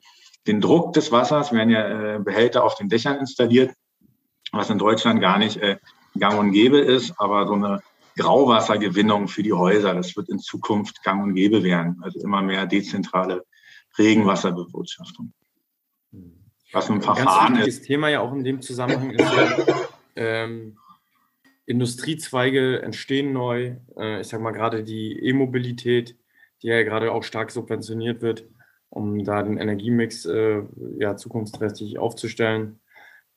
[SPEAKER 3] den Druck des Wassers, werden ja äh, Behälter auf den Dächern installiert, was in Deutschland gar nicht äh, gang und gäbe ist, aber so eine Grauwassergewinnung für die Häuser, das wird in Zukunft gang und gäbe werden. Also immer mehr dezentrale Regenwasserbewirtschaftung.
[SPEAKER 2] Was ein Verfahren Ganz ist. Thema ja auch in dem Zusammenhang ist ja, ähm, Industriezweige entstehen neu. Äh, ich sage mal gerade die E-Mobilität, die ja gerade auch stark subventioniert wird, um da den Energiemix äh, ja, zukunftsträchtig aufzustellen.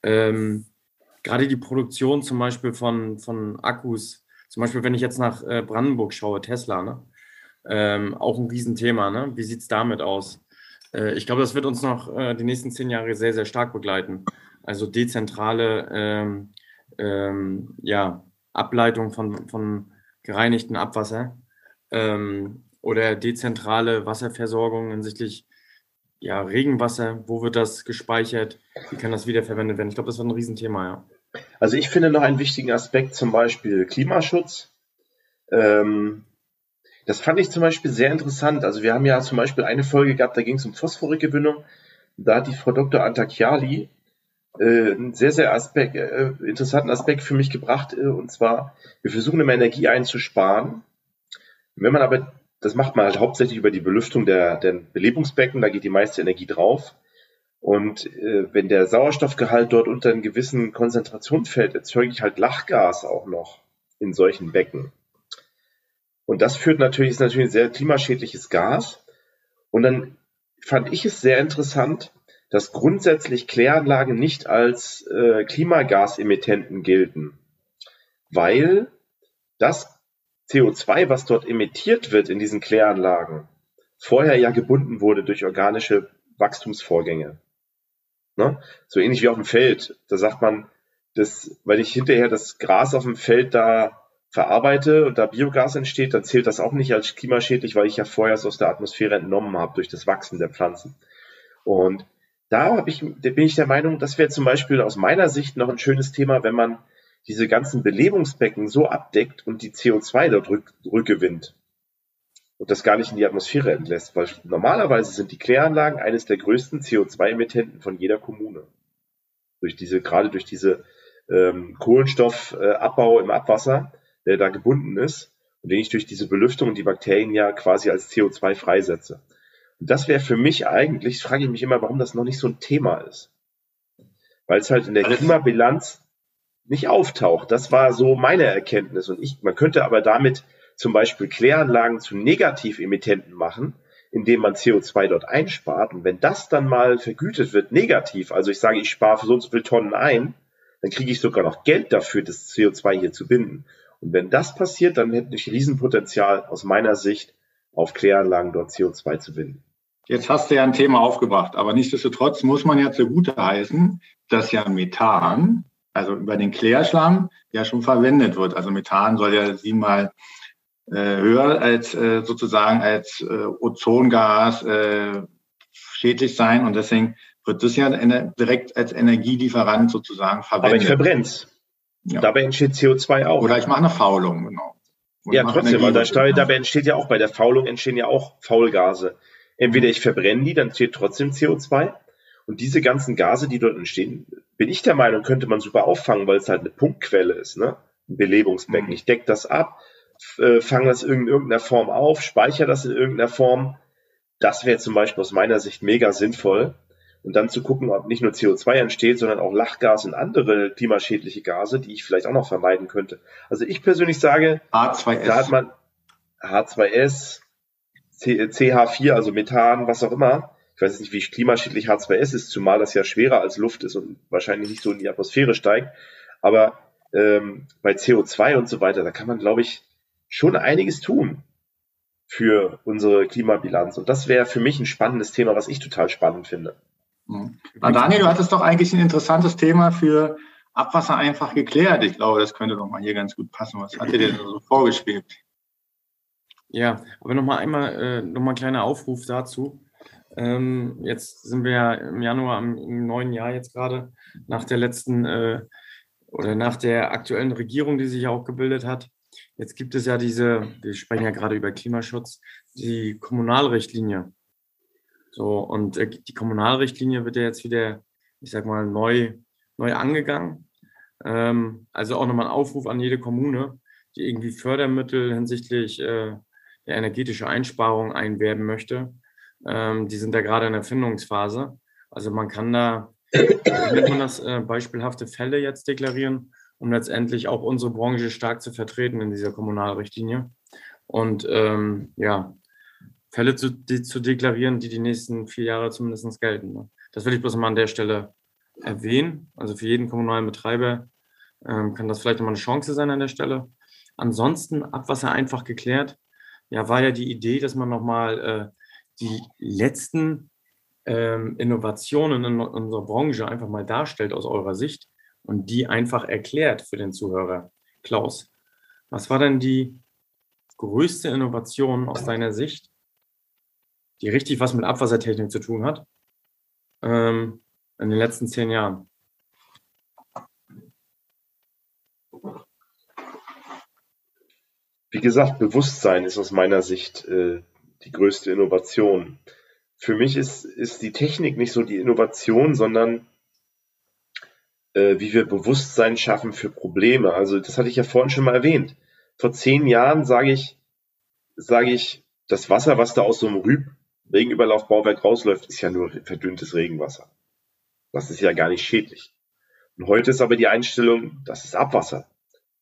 [SPEAKER 2] Ähm, gerade die Produktion zum Beispiel von, von Akkus, zum Beispiel wenn ich jetzt nach äh, Brandenburg schaue, Tesla, ne? Ähm, auch ein Riesenthema. Ne? Wie sieht es damit aus? Äh, ich glaube, das wird uns noch äh, die nächsten zehn Jahre sehr, sehr stark begleiten. Also dezentrale ähm, ähm, ja, Ableitung von, von gereinigtem Abwasser ähm, oder dezentrale Wasserversorgung hinsichtlich ja, Regenwasser. Wo wird das gespeichert? Wie kann das wiederverwendet werden? Ich glaube, das wird ein Riesenthema, ja.
[SPEAKER 1] Also ich finde noch einen wichtigen Aspekt, zum Beispiel Klimaschutz. Ähm, das fand ich zum Beispiel sehr interessant. Also wir haben ja zum Beispiel eine Folge gehabt, da ging es um Phosphorikgewinnung. Da hat die Frau Dr. Antakiali äh, einen sehr, sehr Aspekt, äh, interessanten Aspekt für mich gebracht. Äh, und zwar, wir versuchen immer Energie einzusparen. Wenn man aber, das macht man halt hauptsächlich über die Belüftung der, der Belebungsbecken, da geht die meiste Energie drauf. Und äh, wenn der Sauerstoffgehalt dort unter einen gewissen Konzentration fällt, erzeuge ich halt Lachgas auch noch in solchen Becken. Und das führt natürlich, ist natürlich ein sehr klimaschädliches Gas. Und dann fand ich es sehr interessant, dass grundsätzlich Kläranlagen nicht als äh, Klimagasemitenten gelten, weil das CO2, was dort emittiert wird in diesen Kläranlagen, vorher ja gebunden wurde durch organische Wachstumsvorgänge. Ne? So ähnlich wie auf dem Feld. Da sagt man, dass, weil ich hinterher das Gras auf dem Feld da verarbeite und da Biogas entsteht, dann zählt das auch nicht als klimaschädlich, weil ich ja vorher es aus der Atmosphäre entnommen habe durch das Wachsen der Pflanzen. Und da, hab ich, bin ich der Meinung, das wäre zum Beispiel aus meiner Sicht noch ein schönes Thema, wenn man diese ganzen Belebungsbecken so abdeckt und die CO2 dort rück, rückgewinnt und das gar nicht in die Atmosphäre entlässt, weil normalerweise sind die Kläranlagen eines der größten CO2-Emittenten von jeder Kommune. Durch diese, gerade durch diese ähm, Kohlenstoffabbau im Abwasser der da gebunden ist und den ich durch diese Belüftung und die Bakterien ja quasi als CO2 freisetze. Und das wäre für mich eigentlich, frage ich mich immer, warum das noch nicht so ein Thema ist. Weil es halt in der Klimabilanz nicht auftaucht. Das war so meine Erkenntnis. Und ich, man könnte aber damit zum Beispiel Kläranlagen zu Negativemittenten machen, indem man CO2 dort einspart. Und wenn das dann mal vergütet wird, negativ, also ich sage, ich spare so und so viele Tonnen ein, dann kriege ich sogar noch Geld dafür, das CO2 hier zu binden. Und wenn das passiert, dann hätte ich Riesenpotenzial aus meiner Sicht auf Kläranlagen dort CO2 zu binden.
[SPEAKER 3] Jetzt hast du ja ein Thema aufgebracht, aber nichtsdestotrotz muss man ja zugute heißen, dass ja Methan, also über den Klärschlamm, ja schon verwendet wird. Also Methan soll ja siebenmal äh, höher als äh, sozusagen als äh, Ozongas äh, schädlich sein und deswegen wird das ja direkt als Energielieferant sozusagen verwendet.
[SPEAKER 1] Aber ich verbrenn's. Ja. Dabei entsteht CO2 auch.
[SPEAKER 3] Oder ich mache eine Faulung, genau.
[SPEAKER 1] Und ja, trotzdem, weil da, dabei entsteht ja auch, bei der Faulung entstehen ja auch Faulgase. Entweder ich verbrenne die, dann entsteht trotzdem CO2. Und diese ganzen Gase, die dort entstehen, bin ich der Meinung, könnte man super auffangen, weil es halt eine Punktquelle ist, ne? Ein Belebungsbecken. Mhm. Ich decke das ab, äh, fange das in irgendeiner Form auf, speichere das in irgendeiner Form. Das wäre zum Beispiel aus meiner Sicht mega sinnvoll und dann zu gucken, ob nicht nur CO2 entsteht, sondern auch Lachgas und andere klimaschädliche Gase, die ich vielleicht auch noch vermeiden könnte. Also ich persönlich sage,
[SPEAKER 3] H2S.
[SPEAKER 1] da hat man H2S, CH4, also Methan, was auch immer. Ich weiß nicht, wie klimaschädlich H2S ist, zumal das ja schwerer als Luft ist und wahrscheinlich nicht so in die Atmosphäre steigt. Aber ähm, bei CO2 und so weiter, da kann man, glaube ich, schon einiges tun für unsere Klimabilanz. Und das wäre für mich ein spannendes Thema, was ich total spannend finde.
[SPEAKER 3] Na, Daniel, du hattest doch eigentlich ein interessantes Thema für Abwasser einfach geklärt. Ich glaube, das könnte doch mal hier ganz gut passen. Was hat ihr denn so vorgespielt?
[SPEAKER 2] Ja, aber nochmal einmal, äh, nochmal ein kleiner Aufruf dazu. Ähm, jetzt sind wir ja im Januar im, im neuen Jahr jetzt gerade nach der letzten äh, oder nach der aktuellen Regierung, die sich ja auch gebildet hat. Jetzt gibt es ja diese, wir sprechen ja gerade über Klimaschutz, die Kommunalrichtlinie. So, und äh, die Kommunalrichtlinie wird ja jetzt wieder, ich sag mal, neu, neu angegangen. Ähm, also auch nochmal ein Aufruf an jede Kommune, die irgendwie Fördermittel hinsichtlich äh, der energetischen Einsparung einwerben möchte. Ähm, die sind da gerade in der Findungsphase. Also man kann da, nennt man das, äh, beispielhafte Fälle jetzt deklarieren, um letztendlich auch unsere Branche stark zu vertreten in dieser Kommunalrichtlinie. Und ähm, ja, Fälle zu, die, zu deklarieren, die die nächsten vier Jahre zumindest gelten. Ne? Das will ich bloß mal an der Stelle erwähnen. Also für jeden kommunalen Betreiber ähm, kann das vielleicht nochmal eine Chance sein an der Stelle. Ansonsten Abwasser einfach geklärt. Ja, war ja die Idee, dass man nochmal äh, die letzten ähm, Innovationen in unserer Branche einfach mal darstellt aus eurer Sicht und die einfach erklärt für den Zuhörer. Klaus, was war denn die größte Innovation aus deiner Sicht, die richtig was mit Abwassertechnik zu tun hat, ähm, in den letzten zehn Jahren?
[SPEAKER 1] Wie gesagt, Bewusstsein ist aus meiner Sicht äh, die größte Innovation. Für mich ist, ist die Technik nicht so die Innovation, sondern äh, wie wir Bewusstsein schaffen für Probleme. Also das hatte ich ja vorhin schon mal erwähnt. Vor zehn Jahren sage ich, sage ich, das Wasser, was da aus so einem Rüb Regenüberlaufbauwerk rausläuft, ist ja nur verdünntes Regenwasser. Das ist ja gar nicht schädlich. Und heute ist aber die Einstellung, das ist Abwasser.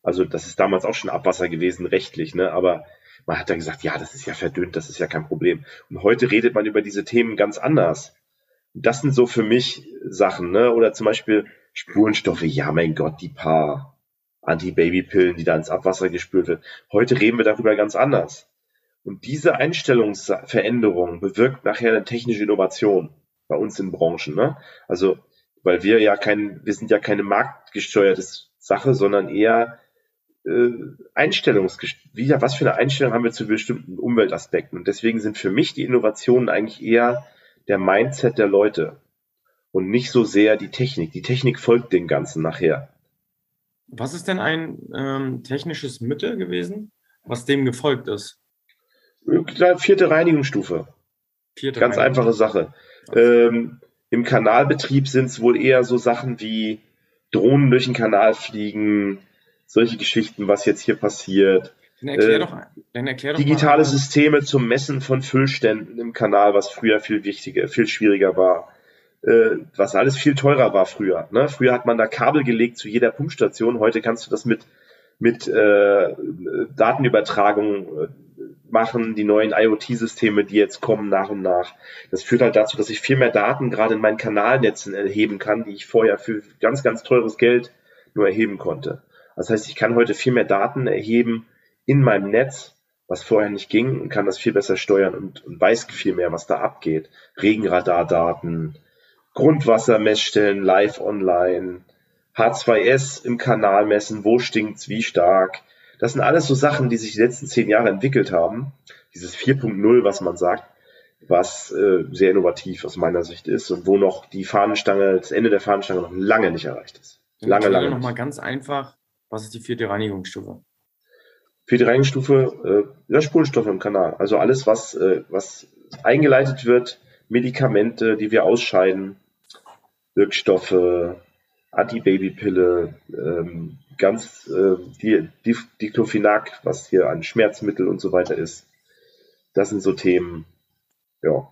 [SPEAKER 1] Also das ist damals auch schon Abwasser gewesen, rechtlich, ne? Aber man hat dann gesagt, ja, das ist ja verdünnt, das ist ja kein Problem. Und heute redet man über diese Themen ganz anders. Das sind so für mich Sachen, ne? Oder zum Beispiel Spurenstoffe, ja, mein Gott, die paar Anti-Baby-Pillen, die da ins Abwasser gespült wird. Heute reden wir darüber ganz anders. Und diese Einstellungsveränderung bewirkt nachher eine technische Innovation bei uns in Branchen. Ne? Also, weil wir ja kein, wir sind ja keine marktgesteuerte Sache, sondern eher äh, Einstellungs, wieder was für eine Einstellung haben wir zu bestimmten Umweltaspekten. Und deswegen sind für mich die Innovationen eigentlich eher der Mindset der Leute und nicht so sehr die Technik. Die Technik folgt dem Ganzen nachher.
[SPEAKER 2] Was ist denn ein ähm, technisches Mittel gewesen, was dem gefolgt ist?
[SPEAKER 1] Vierte Reinigungsstufe. Vierte Ganz einfache Sache. Ähm, Im Kanalbetrieb sind es wohl eher so Sachen wie Drohnen durch den Kanal fliegen, solche Geschichten, was jetzt hier passiert.
[SPEAKER 2] Dann erklär äh, doch, dann erklär
[SPEAKER 1] doch digitale mal. Systeme zum Messen von Füllständen im Kanal, was früher viel wichtiger, viel schwieriger war. Äh, was alles viel teurer war früher. Ne? Früher hat man da Kabel gelegt zu jeder Pumpstation. Heute kannst du das mit, mit äh, Datenübertragung äh, machen, die neuen IoT-Systeme, die jetzt kommen nach und nach. Das führt halt dazu, dass ich viel mehr Daten gerade in meinen Kanalnetzen erheben kann, die ich vorher für ganz, ganz teures Geld nur erheben konnte. Das heißt, ich kann heute viel mehr Daten erheben in meinem Netz, was vorher nicht ging, und kann das viel besser steuern und, und weiß viel mehr, was da abgeht. Regenradardaten, Grundwassermessstellen live online, H2S im Kanal messen, wo stinkt's, wie stark. Das sind alles so Sachen, die sich die letzten zehn Jahre entwickelt haben. Dieses 4.0, was man sagt, was äh, sehr innovativ aus meiner Sicht ist und wo noch die Fahnenstange, das Ende der Fahnenstange noch lange nicht erreicht ist. Lange, lange.
[SPEAKER 2] Noch mal ganz einfach, was ist die vierte Reinigungsstufe?
[SPEAKER 1] Vierte Reinigungsstufe, äh, Löschspulstoffe im Kanal. Also alles, was, äh, was eingeleitet wird, Medikamente, die wir ausscheiden, Wirkstoffe, Antibabypille, ähm, ganz äh, die, die, Diclofenac, was hier ein Schmerzmittel und so weiter ist. Das sind so Themen, ja,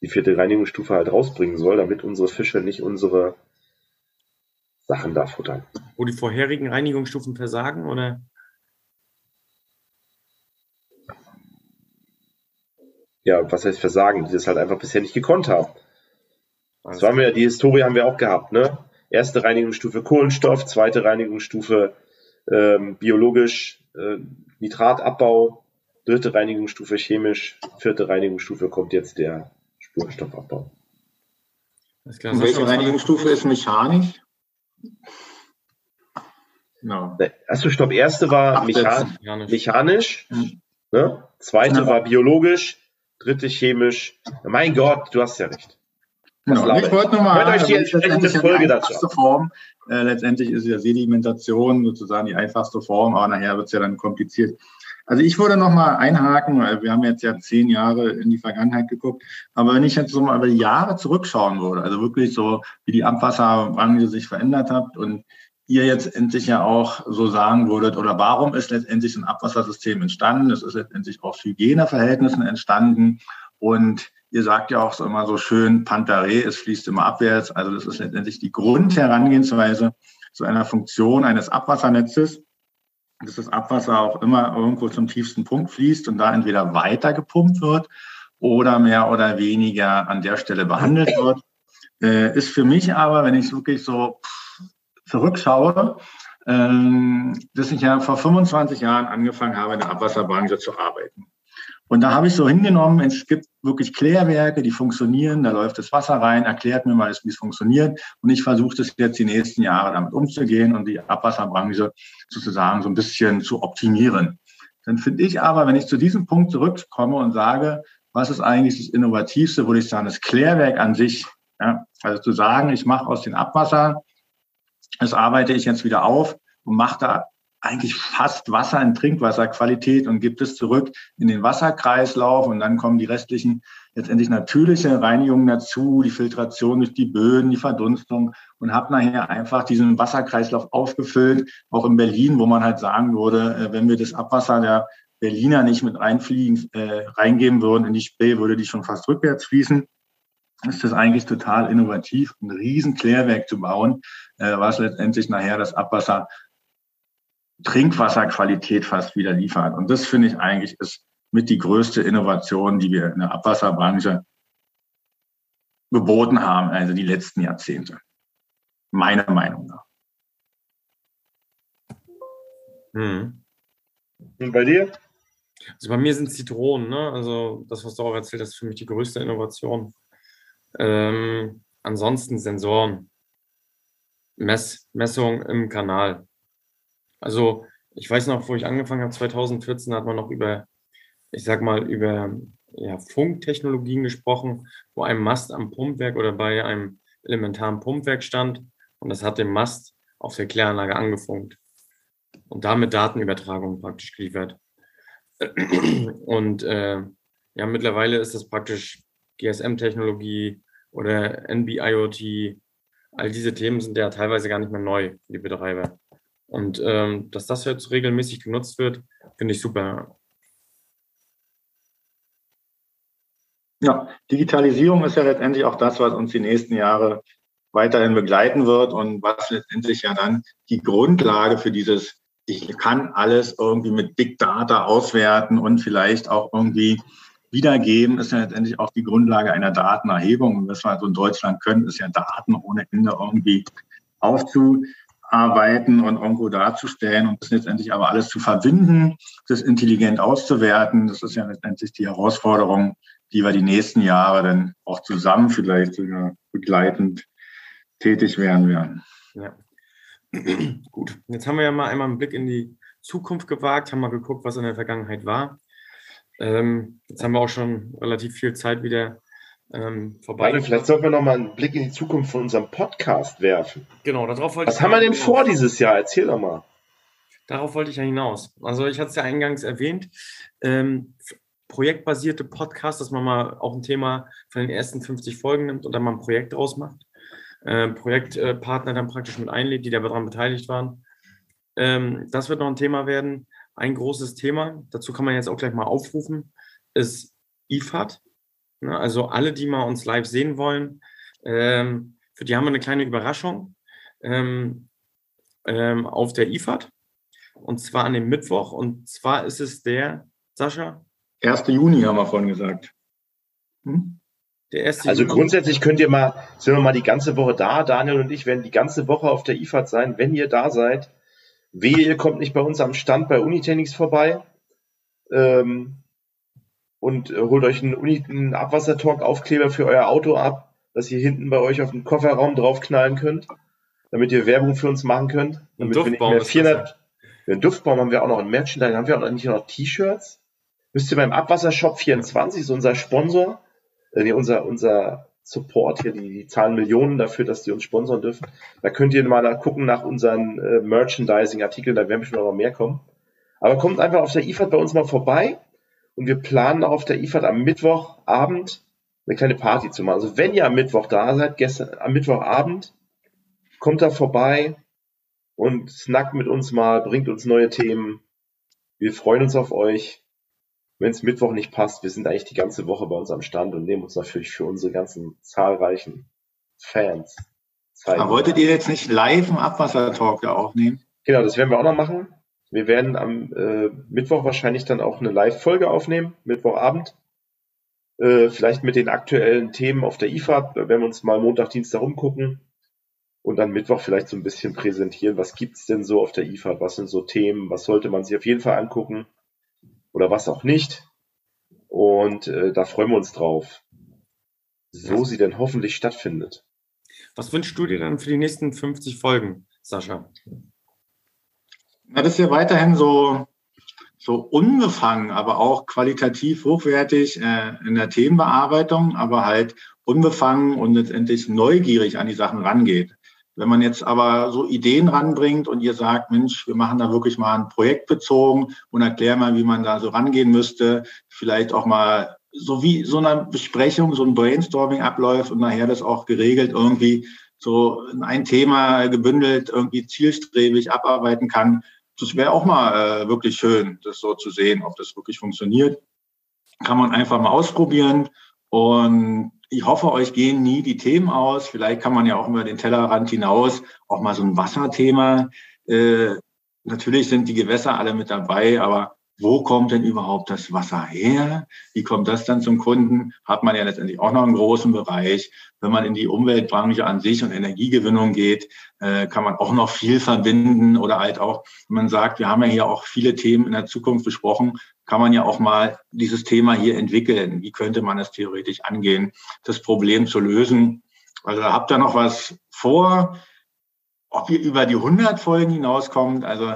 [SPEAKER 1] die vierte Reinigungsstufe halt rausbringen soll, damit unsere Fische nicht unsere Sachen da futtern.
[SPEAKER 2] Wo die vorherigen Reinigungsstufen versagen, oder?
[SPEAKER 1] Ja, was heißt versagen? Die das halt einfach bisher nicht gekonnt haben. Das waren wir, die Historie haben wir auch gehabt, ne? Erste Reinigungsstufe Kohlenstoff, zweite Reinigungsstufe ähm, biologisch äh, Nitratabbau, dritte Reinigungsstufe chemisch, vierte Reinigungsstufe kommt jetzt der Spurenstoffabbau.
[SPEAKER 3] Und welche Reinigungsstufe ist mechanisch?
[SPEAKER 1] No. Achso, stopp. Erste war Ach, mechan mechanisch. mechanisch ne? Zweite ja. war biologisch. dritte chemisch. Mein Gott, du hast ja recht.
[SPEAKER 3] Genau. Ich wollte nochmal,
[SPEAKER 1] Hört euch die entsprechende Folge dazu.
[SPEAKER 3] Form. Äh, letztendlich ist ja Sedimentation sozusagen die einfachste Form, aber nachher wird es ja dann kompliziert. Also ich würde nochmal einhaken, weil wir haben jetzt ja zehn Jahre in die Vergangenheit geguckt, aber wenn ich jetzt so mal über die Jahre zurückschauen würde, also wirklich so, wie die Abwasserbranche sich verändert hat und ihr jetzt endlich ja auch so sagen würdet, oder warum ist letztendlich ein Abwassersystem entstanden? Es ist letztendlich aus Hygieneverhältnissen entstanden und Ihr sagt ja auch so immer so schön, Pantaré, es fließt immer abwärts. Also das ist letztendlich die Grundherangehensweise zu einer Funktion eines Abwassernetzes, dass das Abwasser auch immer irgendwo zum tiefsten Punkt fließt und da entweder weiter gepumpt wird oder mehr oder weniger an der Stelle behandelt wird. Äh, ist für mich aber, wenn ich wirklich so zurückschaue, ähm, dass ich ja vor 25 Jahren angefangen habe, in der Abwasserbranche zu arbeiten. Und da habe ich so hingenommen, es gibt wirklich Klärwerke, die funktionieren, da läuft das Wasser rein, erklärt mir mal, wie es funktioniert. Und ich versuche das jetzt die nächsten Jahre damit umzugehen und die Abwasserbranche sozusagen so ein bisschen zu optimieren. Dann finde ich aber, wenn ich zu diesem Punkt zurückkomme und sage, was ist eigentlich das Innovativste, würde ich sagen, das Klärwerk an sich. Ja? Also zu sagen, ich mache aus dem Abwasser, das arbeite ich jetzt wieder auf und mache da eigentlich fast Wasser in Trinkwasserqualität und gibt es zurück in den Wasserkreislauf und dann kommen die restlichen letztendlich natürliche Reinigungen dazu, die Filtration durch die Böden, die Verdunstung und habe nachher einfach diesen Wasserkreislauf aufgefüllt, auch in Berlin, wo man halt sagen würde, äh, wenn wir das Abwasser der Berliner nicht mit reinfliegen, äh, reingeben würden in die Spree, würde die schon fast rückwärts fließen. Ist das eigentlich total innovativ, ein riesen Klärwerk zu bauen, äh, was letztendlich nachher das Abwasser Trinkwasserqualität fast wieder liefert. Und das finde ich eigentlich ist mit die größte Innovation, die wir in der Abwasserbranche geboten haben, also die letzten Jahrzehnte. Meiner Meinung nach.
[SPEAKER 1] Hm. Und bei dir?
[SPEAKER 2] Also bei mir sind Zitronen, ne? Also das, was du auch erzählt hast, ist für mich die größte Innovation. Ähm, ansonsten Sensoren. Mess, Messung im Kanal. Also ich weiß noch, wo ich angefangen habe, 2014 hat man noch über, ich sag mal, über ja, Funktechnologien gesprochen, wo ein Mast am Pumpwerk oder bei einem elementaren Pumpwerk stand und das hat den Mast auf der Kläranlage angefunkt und damit Datenübertragung praktisch geliefert. [clears throat] Und äh, ja, mittlerweile ist das praktisch GSM-Technologie oder NB-IoT. All diese Themen sind ja teilweise gar nicht mehr neu für die Betreiber. Und ähm, dass das jetzt regelmäßig genutzt wird, finde ich super.
[SPEAKER 3] Ja, Digitalisierung ist ja letztendlich auch das, was uns die nächsten Jahre weiterhin begleiten wird und was letztendlich ja dann die Grundlage für dieses, ich kann alles irgendwie mit Big Data auswerten und vielleicht auch irgendwie wiedergeben, ist ja letztendlich auch die Grundlage einer Datenerhebung. Und was wir also in Deutschland können, ist ja Daten ohne Ende irgendwie aufzu, arbeiten und irgendwo darzustellen und das letztendlich aber alles zu verbinden, das intelligent auszuwerten. Das ist ja letztendlich die Herausforderung, die wir die nächsten Jahre dann auch zusammen vielleicht sogar begleitend tätig werden werden.
[SPEAKER 2] Ja. [clears throat] Gut, jetzt haben wir ja mal einmal einen Blick in die Zukunft gewagt, haben mal geguckt, was in der Vergangenheit war. Ähm, jetzt haben wir auch schon relativ viel Zeit wieder ähm, vorbei.
[SPEAKER 1] Warte, vielleicht sollten wir noch mal einen Blick in die Zukunft von unserem Podcast werfen.
[SPEAKER 2] Genau, darauf wollte
[SPEAKER 1] Was ich. Was haben wir denn vor dieses Jahr? Erzähl doch mal.
[SPEAKER 2] Darauf wollte ich ja hinaus. Also ich hatte es ja eingangs erwähnt. Ähm, projektbasierte Podcasts, dass man mal auch ein Thema von den ersten 50 Folgen nimmt und dann mal ein Projekt draus macht. Äh, Projektpartner dann praktisch mit einlädt, die daran beteiligt waren. Ähm, das wird noch ein Thema werden. Ein großes Thema, dazu kann man jetzt auch gleich mal aufrufen, ist IFAD. Ne, also alle, die mal uns live sehen wollen, ähm, für die haben wir eine kleine Überraschung ähm, ähm, auf der IFAD. Und zwar an dem Mittwoch. Und zwar ist es der, Sascha?
[SPEAKER 3] 1. Juni haben wir vorhin gesagt.
[SPEAKER 1] Hm? Der 1. Also Juni. grundsätzlich könnt ihr mal, sind wir mal die ganze Woche da. Daniel und ich werden die ganze Woche auf der IFAD sein. Wenn ihr da seid, wehe, ihr kommt nicht bei uns am Stand bei Unitenix vorbei. Ähm, und äh, holt euch einen, einen Abwassertalk-Aufkleber für euer Auto ab, dass ihr hinten bei euch auf den Kofferraum draufknallen könnt, damit ihr Werbung für uns machen könnt. Damit
[SPEAKER 2] Duftbaum
[SPEAKER 1] wir nicht mehr 400, den Duftbaum haben wir auch noch ein Merchandise, haben wir auch noch nicht noch T-Shirts? müsst ihr beim Abwassershop 24, ist unser Sponsor, äh, nee, unser, unser Support hier, die, die zahlen Millionen dafür, dass die uns sponsern dürfen. Da könnt ihr mal gucken nach unseren äh, Merchandising-Artikeln, da werden bestimmt noch mehr kommen. Aber kommt einfach auf der IFAD bei uns mal vorbei und wir planen auf der IFAD am Mittwochabend eine kleine Party zu machen. Also wenn ihr am Mittwoch da seid, gestern am Mittwochabend, kommt da vorbei und snackt mit uns mal, bringt uns neue Themen. Wir freuen uns auf euch. Wenn es Mittwoch nicht passt, wir sind eigentlich die ganze Woche bei uns am Stand und nehmen uns natürlich für unsere ganzen zahlreichen Fans
[SPEAKER 3] Zeit. Aber wolltet ihr jetzt nicht live im Abwassertalk da aufnehmen?
[SPEAKER 1] Genau, das werden wir auch noch machen. Wir werden am äh, Mittwoch wahrscheinlich dann auch eine Live-Folge aufnehmen, Mittwochabend. Äh, vielleicht mit den aktuellen Themen auf der IFAB, da werden wir uns mal Montag, Dienstag umgucken und dann Mittwoch vielleicht so ein bisschen präsentieren, was gibt's denn so auf der IFAB, was sind so Themen, was sollte man sich auf jeden Fall angucken oder was auch nicht. Und äh, da freuen wir uns drauf, so sie denn hoffentlich stattfindet.
[SPEAKER 2] Was wünschst du dir dann für die nächsten 50 Folgen, Sascha?
[SPEAKER 3] Na, das ist ja weiterhin so so unbefangen, aber auch qualitativ hochwertig äh, in der Themenbearbeitung, aber halt unbefangen und letztendlich neugierig an die Sachen rangeht. Wenn man jetzt aber so Ideen ranbringt und ihr sagt, Mensch, wir machen da wirklich mal ein Projekt bezogen und erklär mal, wie man da so rangehen müsste, vielleicht auch mal so wie so eine Besprechung, so ein Brainstorming abläuft und nachher das auch geregelt irgendwie so in ein Thema gebündelt irgendwie zielstrebig abarbeiten kann, das wäre auch mal äh, wirklich schön, das so zu sehen, ob das wirklich funktioniert. Kann man einfach mal ausprobieren. Und ich hoffe, euch gehen nie die Themen aus. Vielleicht kann man ja auch über den Tellerrand hinaus auch mal so ein Wasserthema. Äh, natürlich sind die Gewässer alle mit dabei, aber wo kommt denn überhaupt das Wasser her? Wie kommt das dann zum Kunden? Hat man ja letztendlich auch noch einen großen Bereich. Wenn man in die Umweltbranche an sich und Energiegewinnung geht, äh, kann man auch noch viel verbinden oder halt auch, man sagt, wir haben ja hier auch viele Themen in der Zukunft besprochen, kann man ja auch mal dieses Thema hier entwickeln. Wie könnte man es theoretisch angehen, das Problem zu lösen? Also habt ihr noch was vor? Ob ihr über die 100 Folgen hinauskommt, also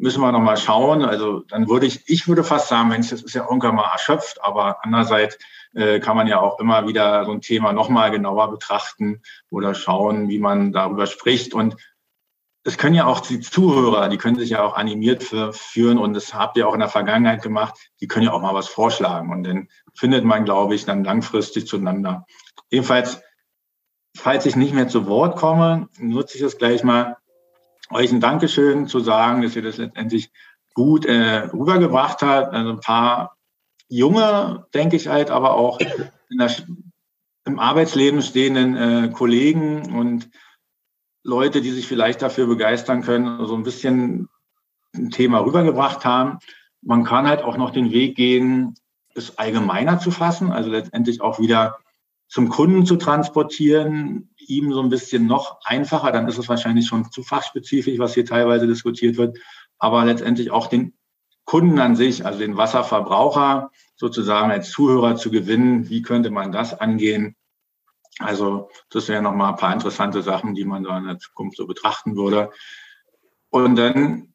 [SPEAKER 3] müssen wir noch mal schauen. Also dann würde ich, ich würde fast sagen, Mensch, das ist ja irgendwann mal erschöpft, aber andererseits äh, kann man ja auch immer wieder so ein Thema noch mal genauer betrachten oder schauen, wie man darüber spricht. Und es können ja auch die Zuhörer, die können sich ja auch animiert für, führen und das habt ihr auch in der Vergangenheit gemacht, die können ja auch mal was vorschlagen und dann findet man, glaube ich, dann langfristig zueinander. Jedenfalls, falls ich nicht mehr zu Wort komme, nutze ich das gleich mal euch ein Dankeschön zu sagen, dass ihr das letztendlich gut äh, rübergebracht habt. Also ein paar junge, denke ich halt, aber auch der, im Arbeitsleben stehenden äh, Kollegen und Leute, die sich vielleicht dafür begeistern können, so ein bisschen ein Thema rübergebracht haben. Man kann halt auch noch den Weg gehen, es allgemeiner zu fassen, also letztendlich auch wieder zum Kunden zu transportieren, ihm so ein bisschen noch einfacher, dann ist es wahrscheinlich schon zu fachspezifisch, was hier teilweise diskutiert wird, aber letztendlich auch den Kunden an sich, also den Wasserverbraucher sozusagen als Zuhörer zu gewinnen. Wie könnte man das angehen? Also das wären nochmal ein paar interessante Sachen, die man da in der Zukunft so betrachten würde. Und dann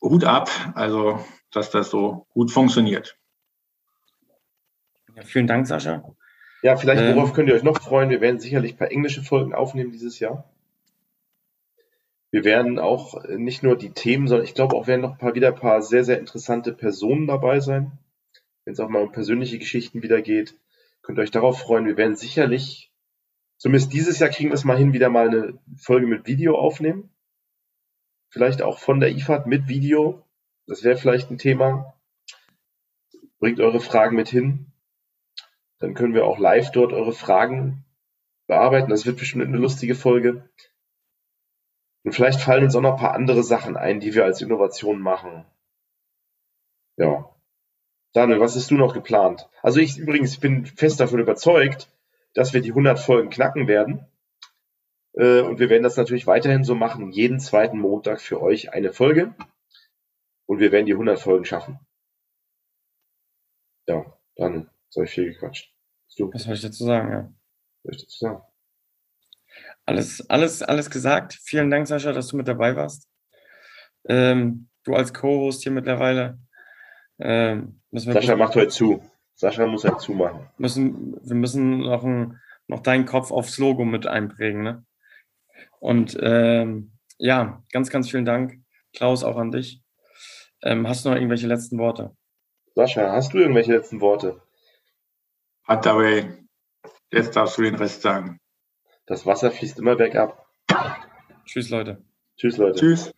[SPEAKER 3] Hut ab, also dass das so gut funktioniert.
[SPEAKER 2] Ja, vielen Dank, Sascha.
[SPEAKER 1] Ja, vielleicht, ähm, worauf könnt ihr euch noch freuen? Wir werden sicherlich ein paar englische Folgen aufnehmen dieses Jahr. Wir werden auch nicht nur die Themen, sondern ich glaube auch werden noch ein paar, wieder ein paar sehr, sehr interessante Personen dabei sein. Wenn es auch mal um persönliche Geschichten wieder geht, könnt ihr euch darauf freuen. Wir werden sicherlich, zumindest dieses Jahr kriegen wir es mal hin, wieder mal eine Folge mit Video aufnehmen. Vielleicht auch von der IFAD mit Video. Das wäre vielleicht ein Thema. Bringt eure Fragen mit hin. Dann können wir auch live dort eure Fragen bearbeiten. Das wird bestimmt eine lustige Folge. Und vielleicht fallen uns auch noch ein paar andere Sachen ein, die wir als Innovation machen. Ja. Daniel, was hast du noch geplant? Also ich übrigens, bin fest davon überzeugt, dass wir die 100 Folgen knacken werden. Äh, und wir werden das natürlich weiterhin so machen. Jeden zweiten Montag für euch eine Folge. Und wir werden die 100 Folgen schaffen. Ja, dann soll ich viel gequatscht.
[SPEAKER 2] Du. Was soll ich dazu sagen, ja? Was soll ich dazu sagen? Alles, alles, alles gesagt. Vielen Dank, Sascha, dass du mit dabei warst. Ähm, du als Co-Host hier mittlerweile. Ähm,
[SPEAKER 1] Sascha macht heute zu. Sascha muss halt zumachen.
[SPEAKER 2] müssen, wir müssen noch, ein, noch deinen Kopf aufs Logo mit einprägen. Ne? Und ähm, ja, ganz, ganz vielen Dank, Klaus, auch an dich. Ähm, hast du noch irgendwelche letzten Worte?
[SPEAKER 1] Sascha, hast du irgendwelche letzten Worte?
[SPEAKER 3] Hat dabei, jetzt darfst du den Rest sagen.
[SPEAKER 1] Das Wasser fließt immer bergab.
[SPEAKER 2] Tschüss, Leute.
[SPEAKER 1] Tschüss, Leute.
[SPEAKER 3] Tschüss.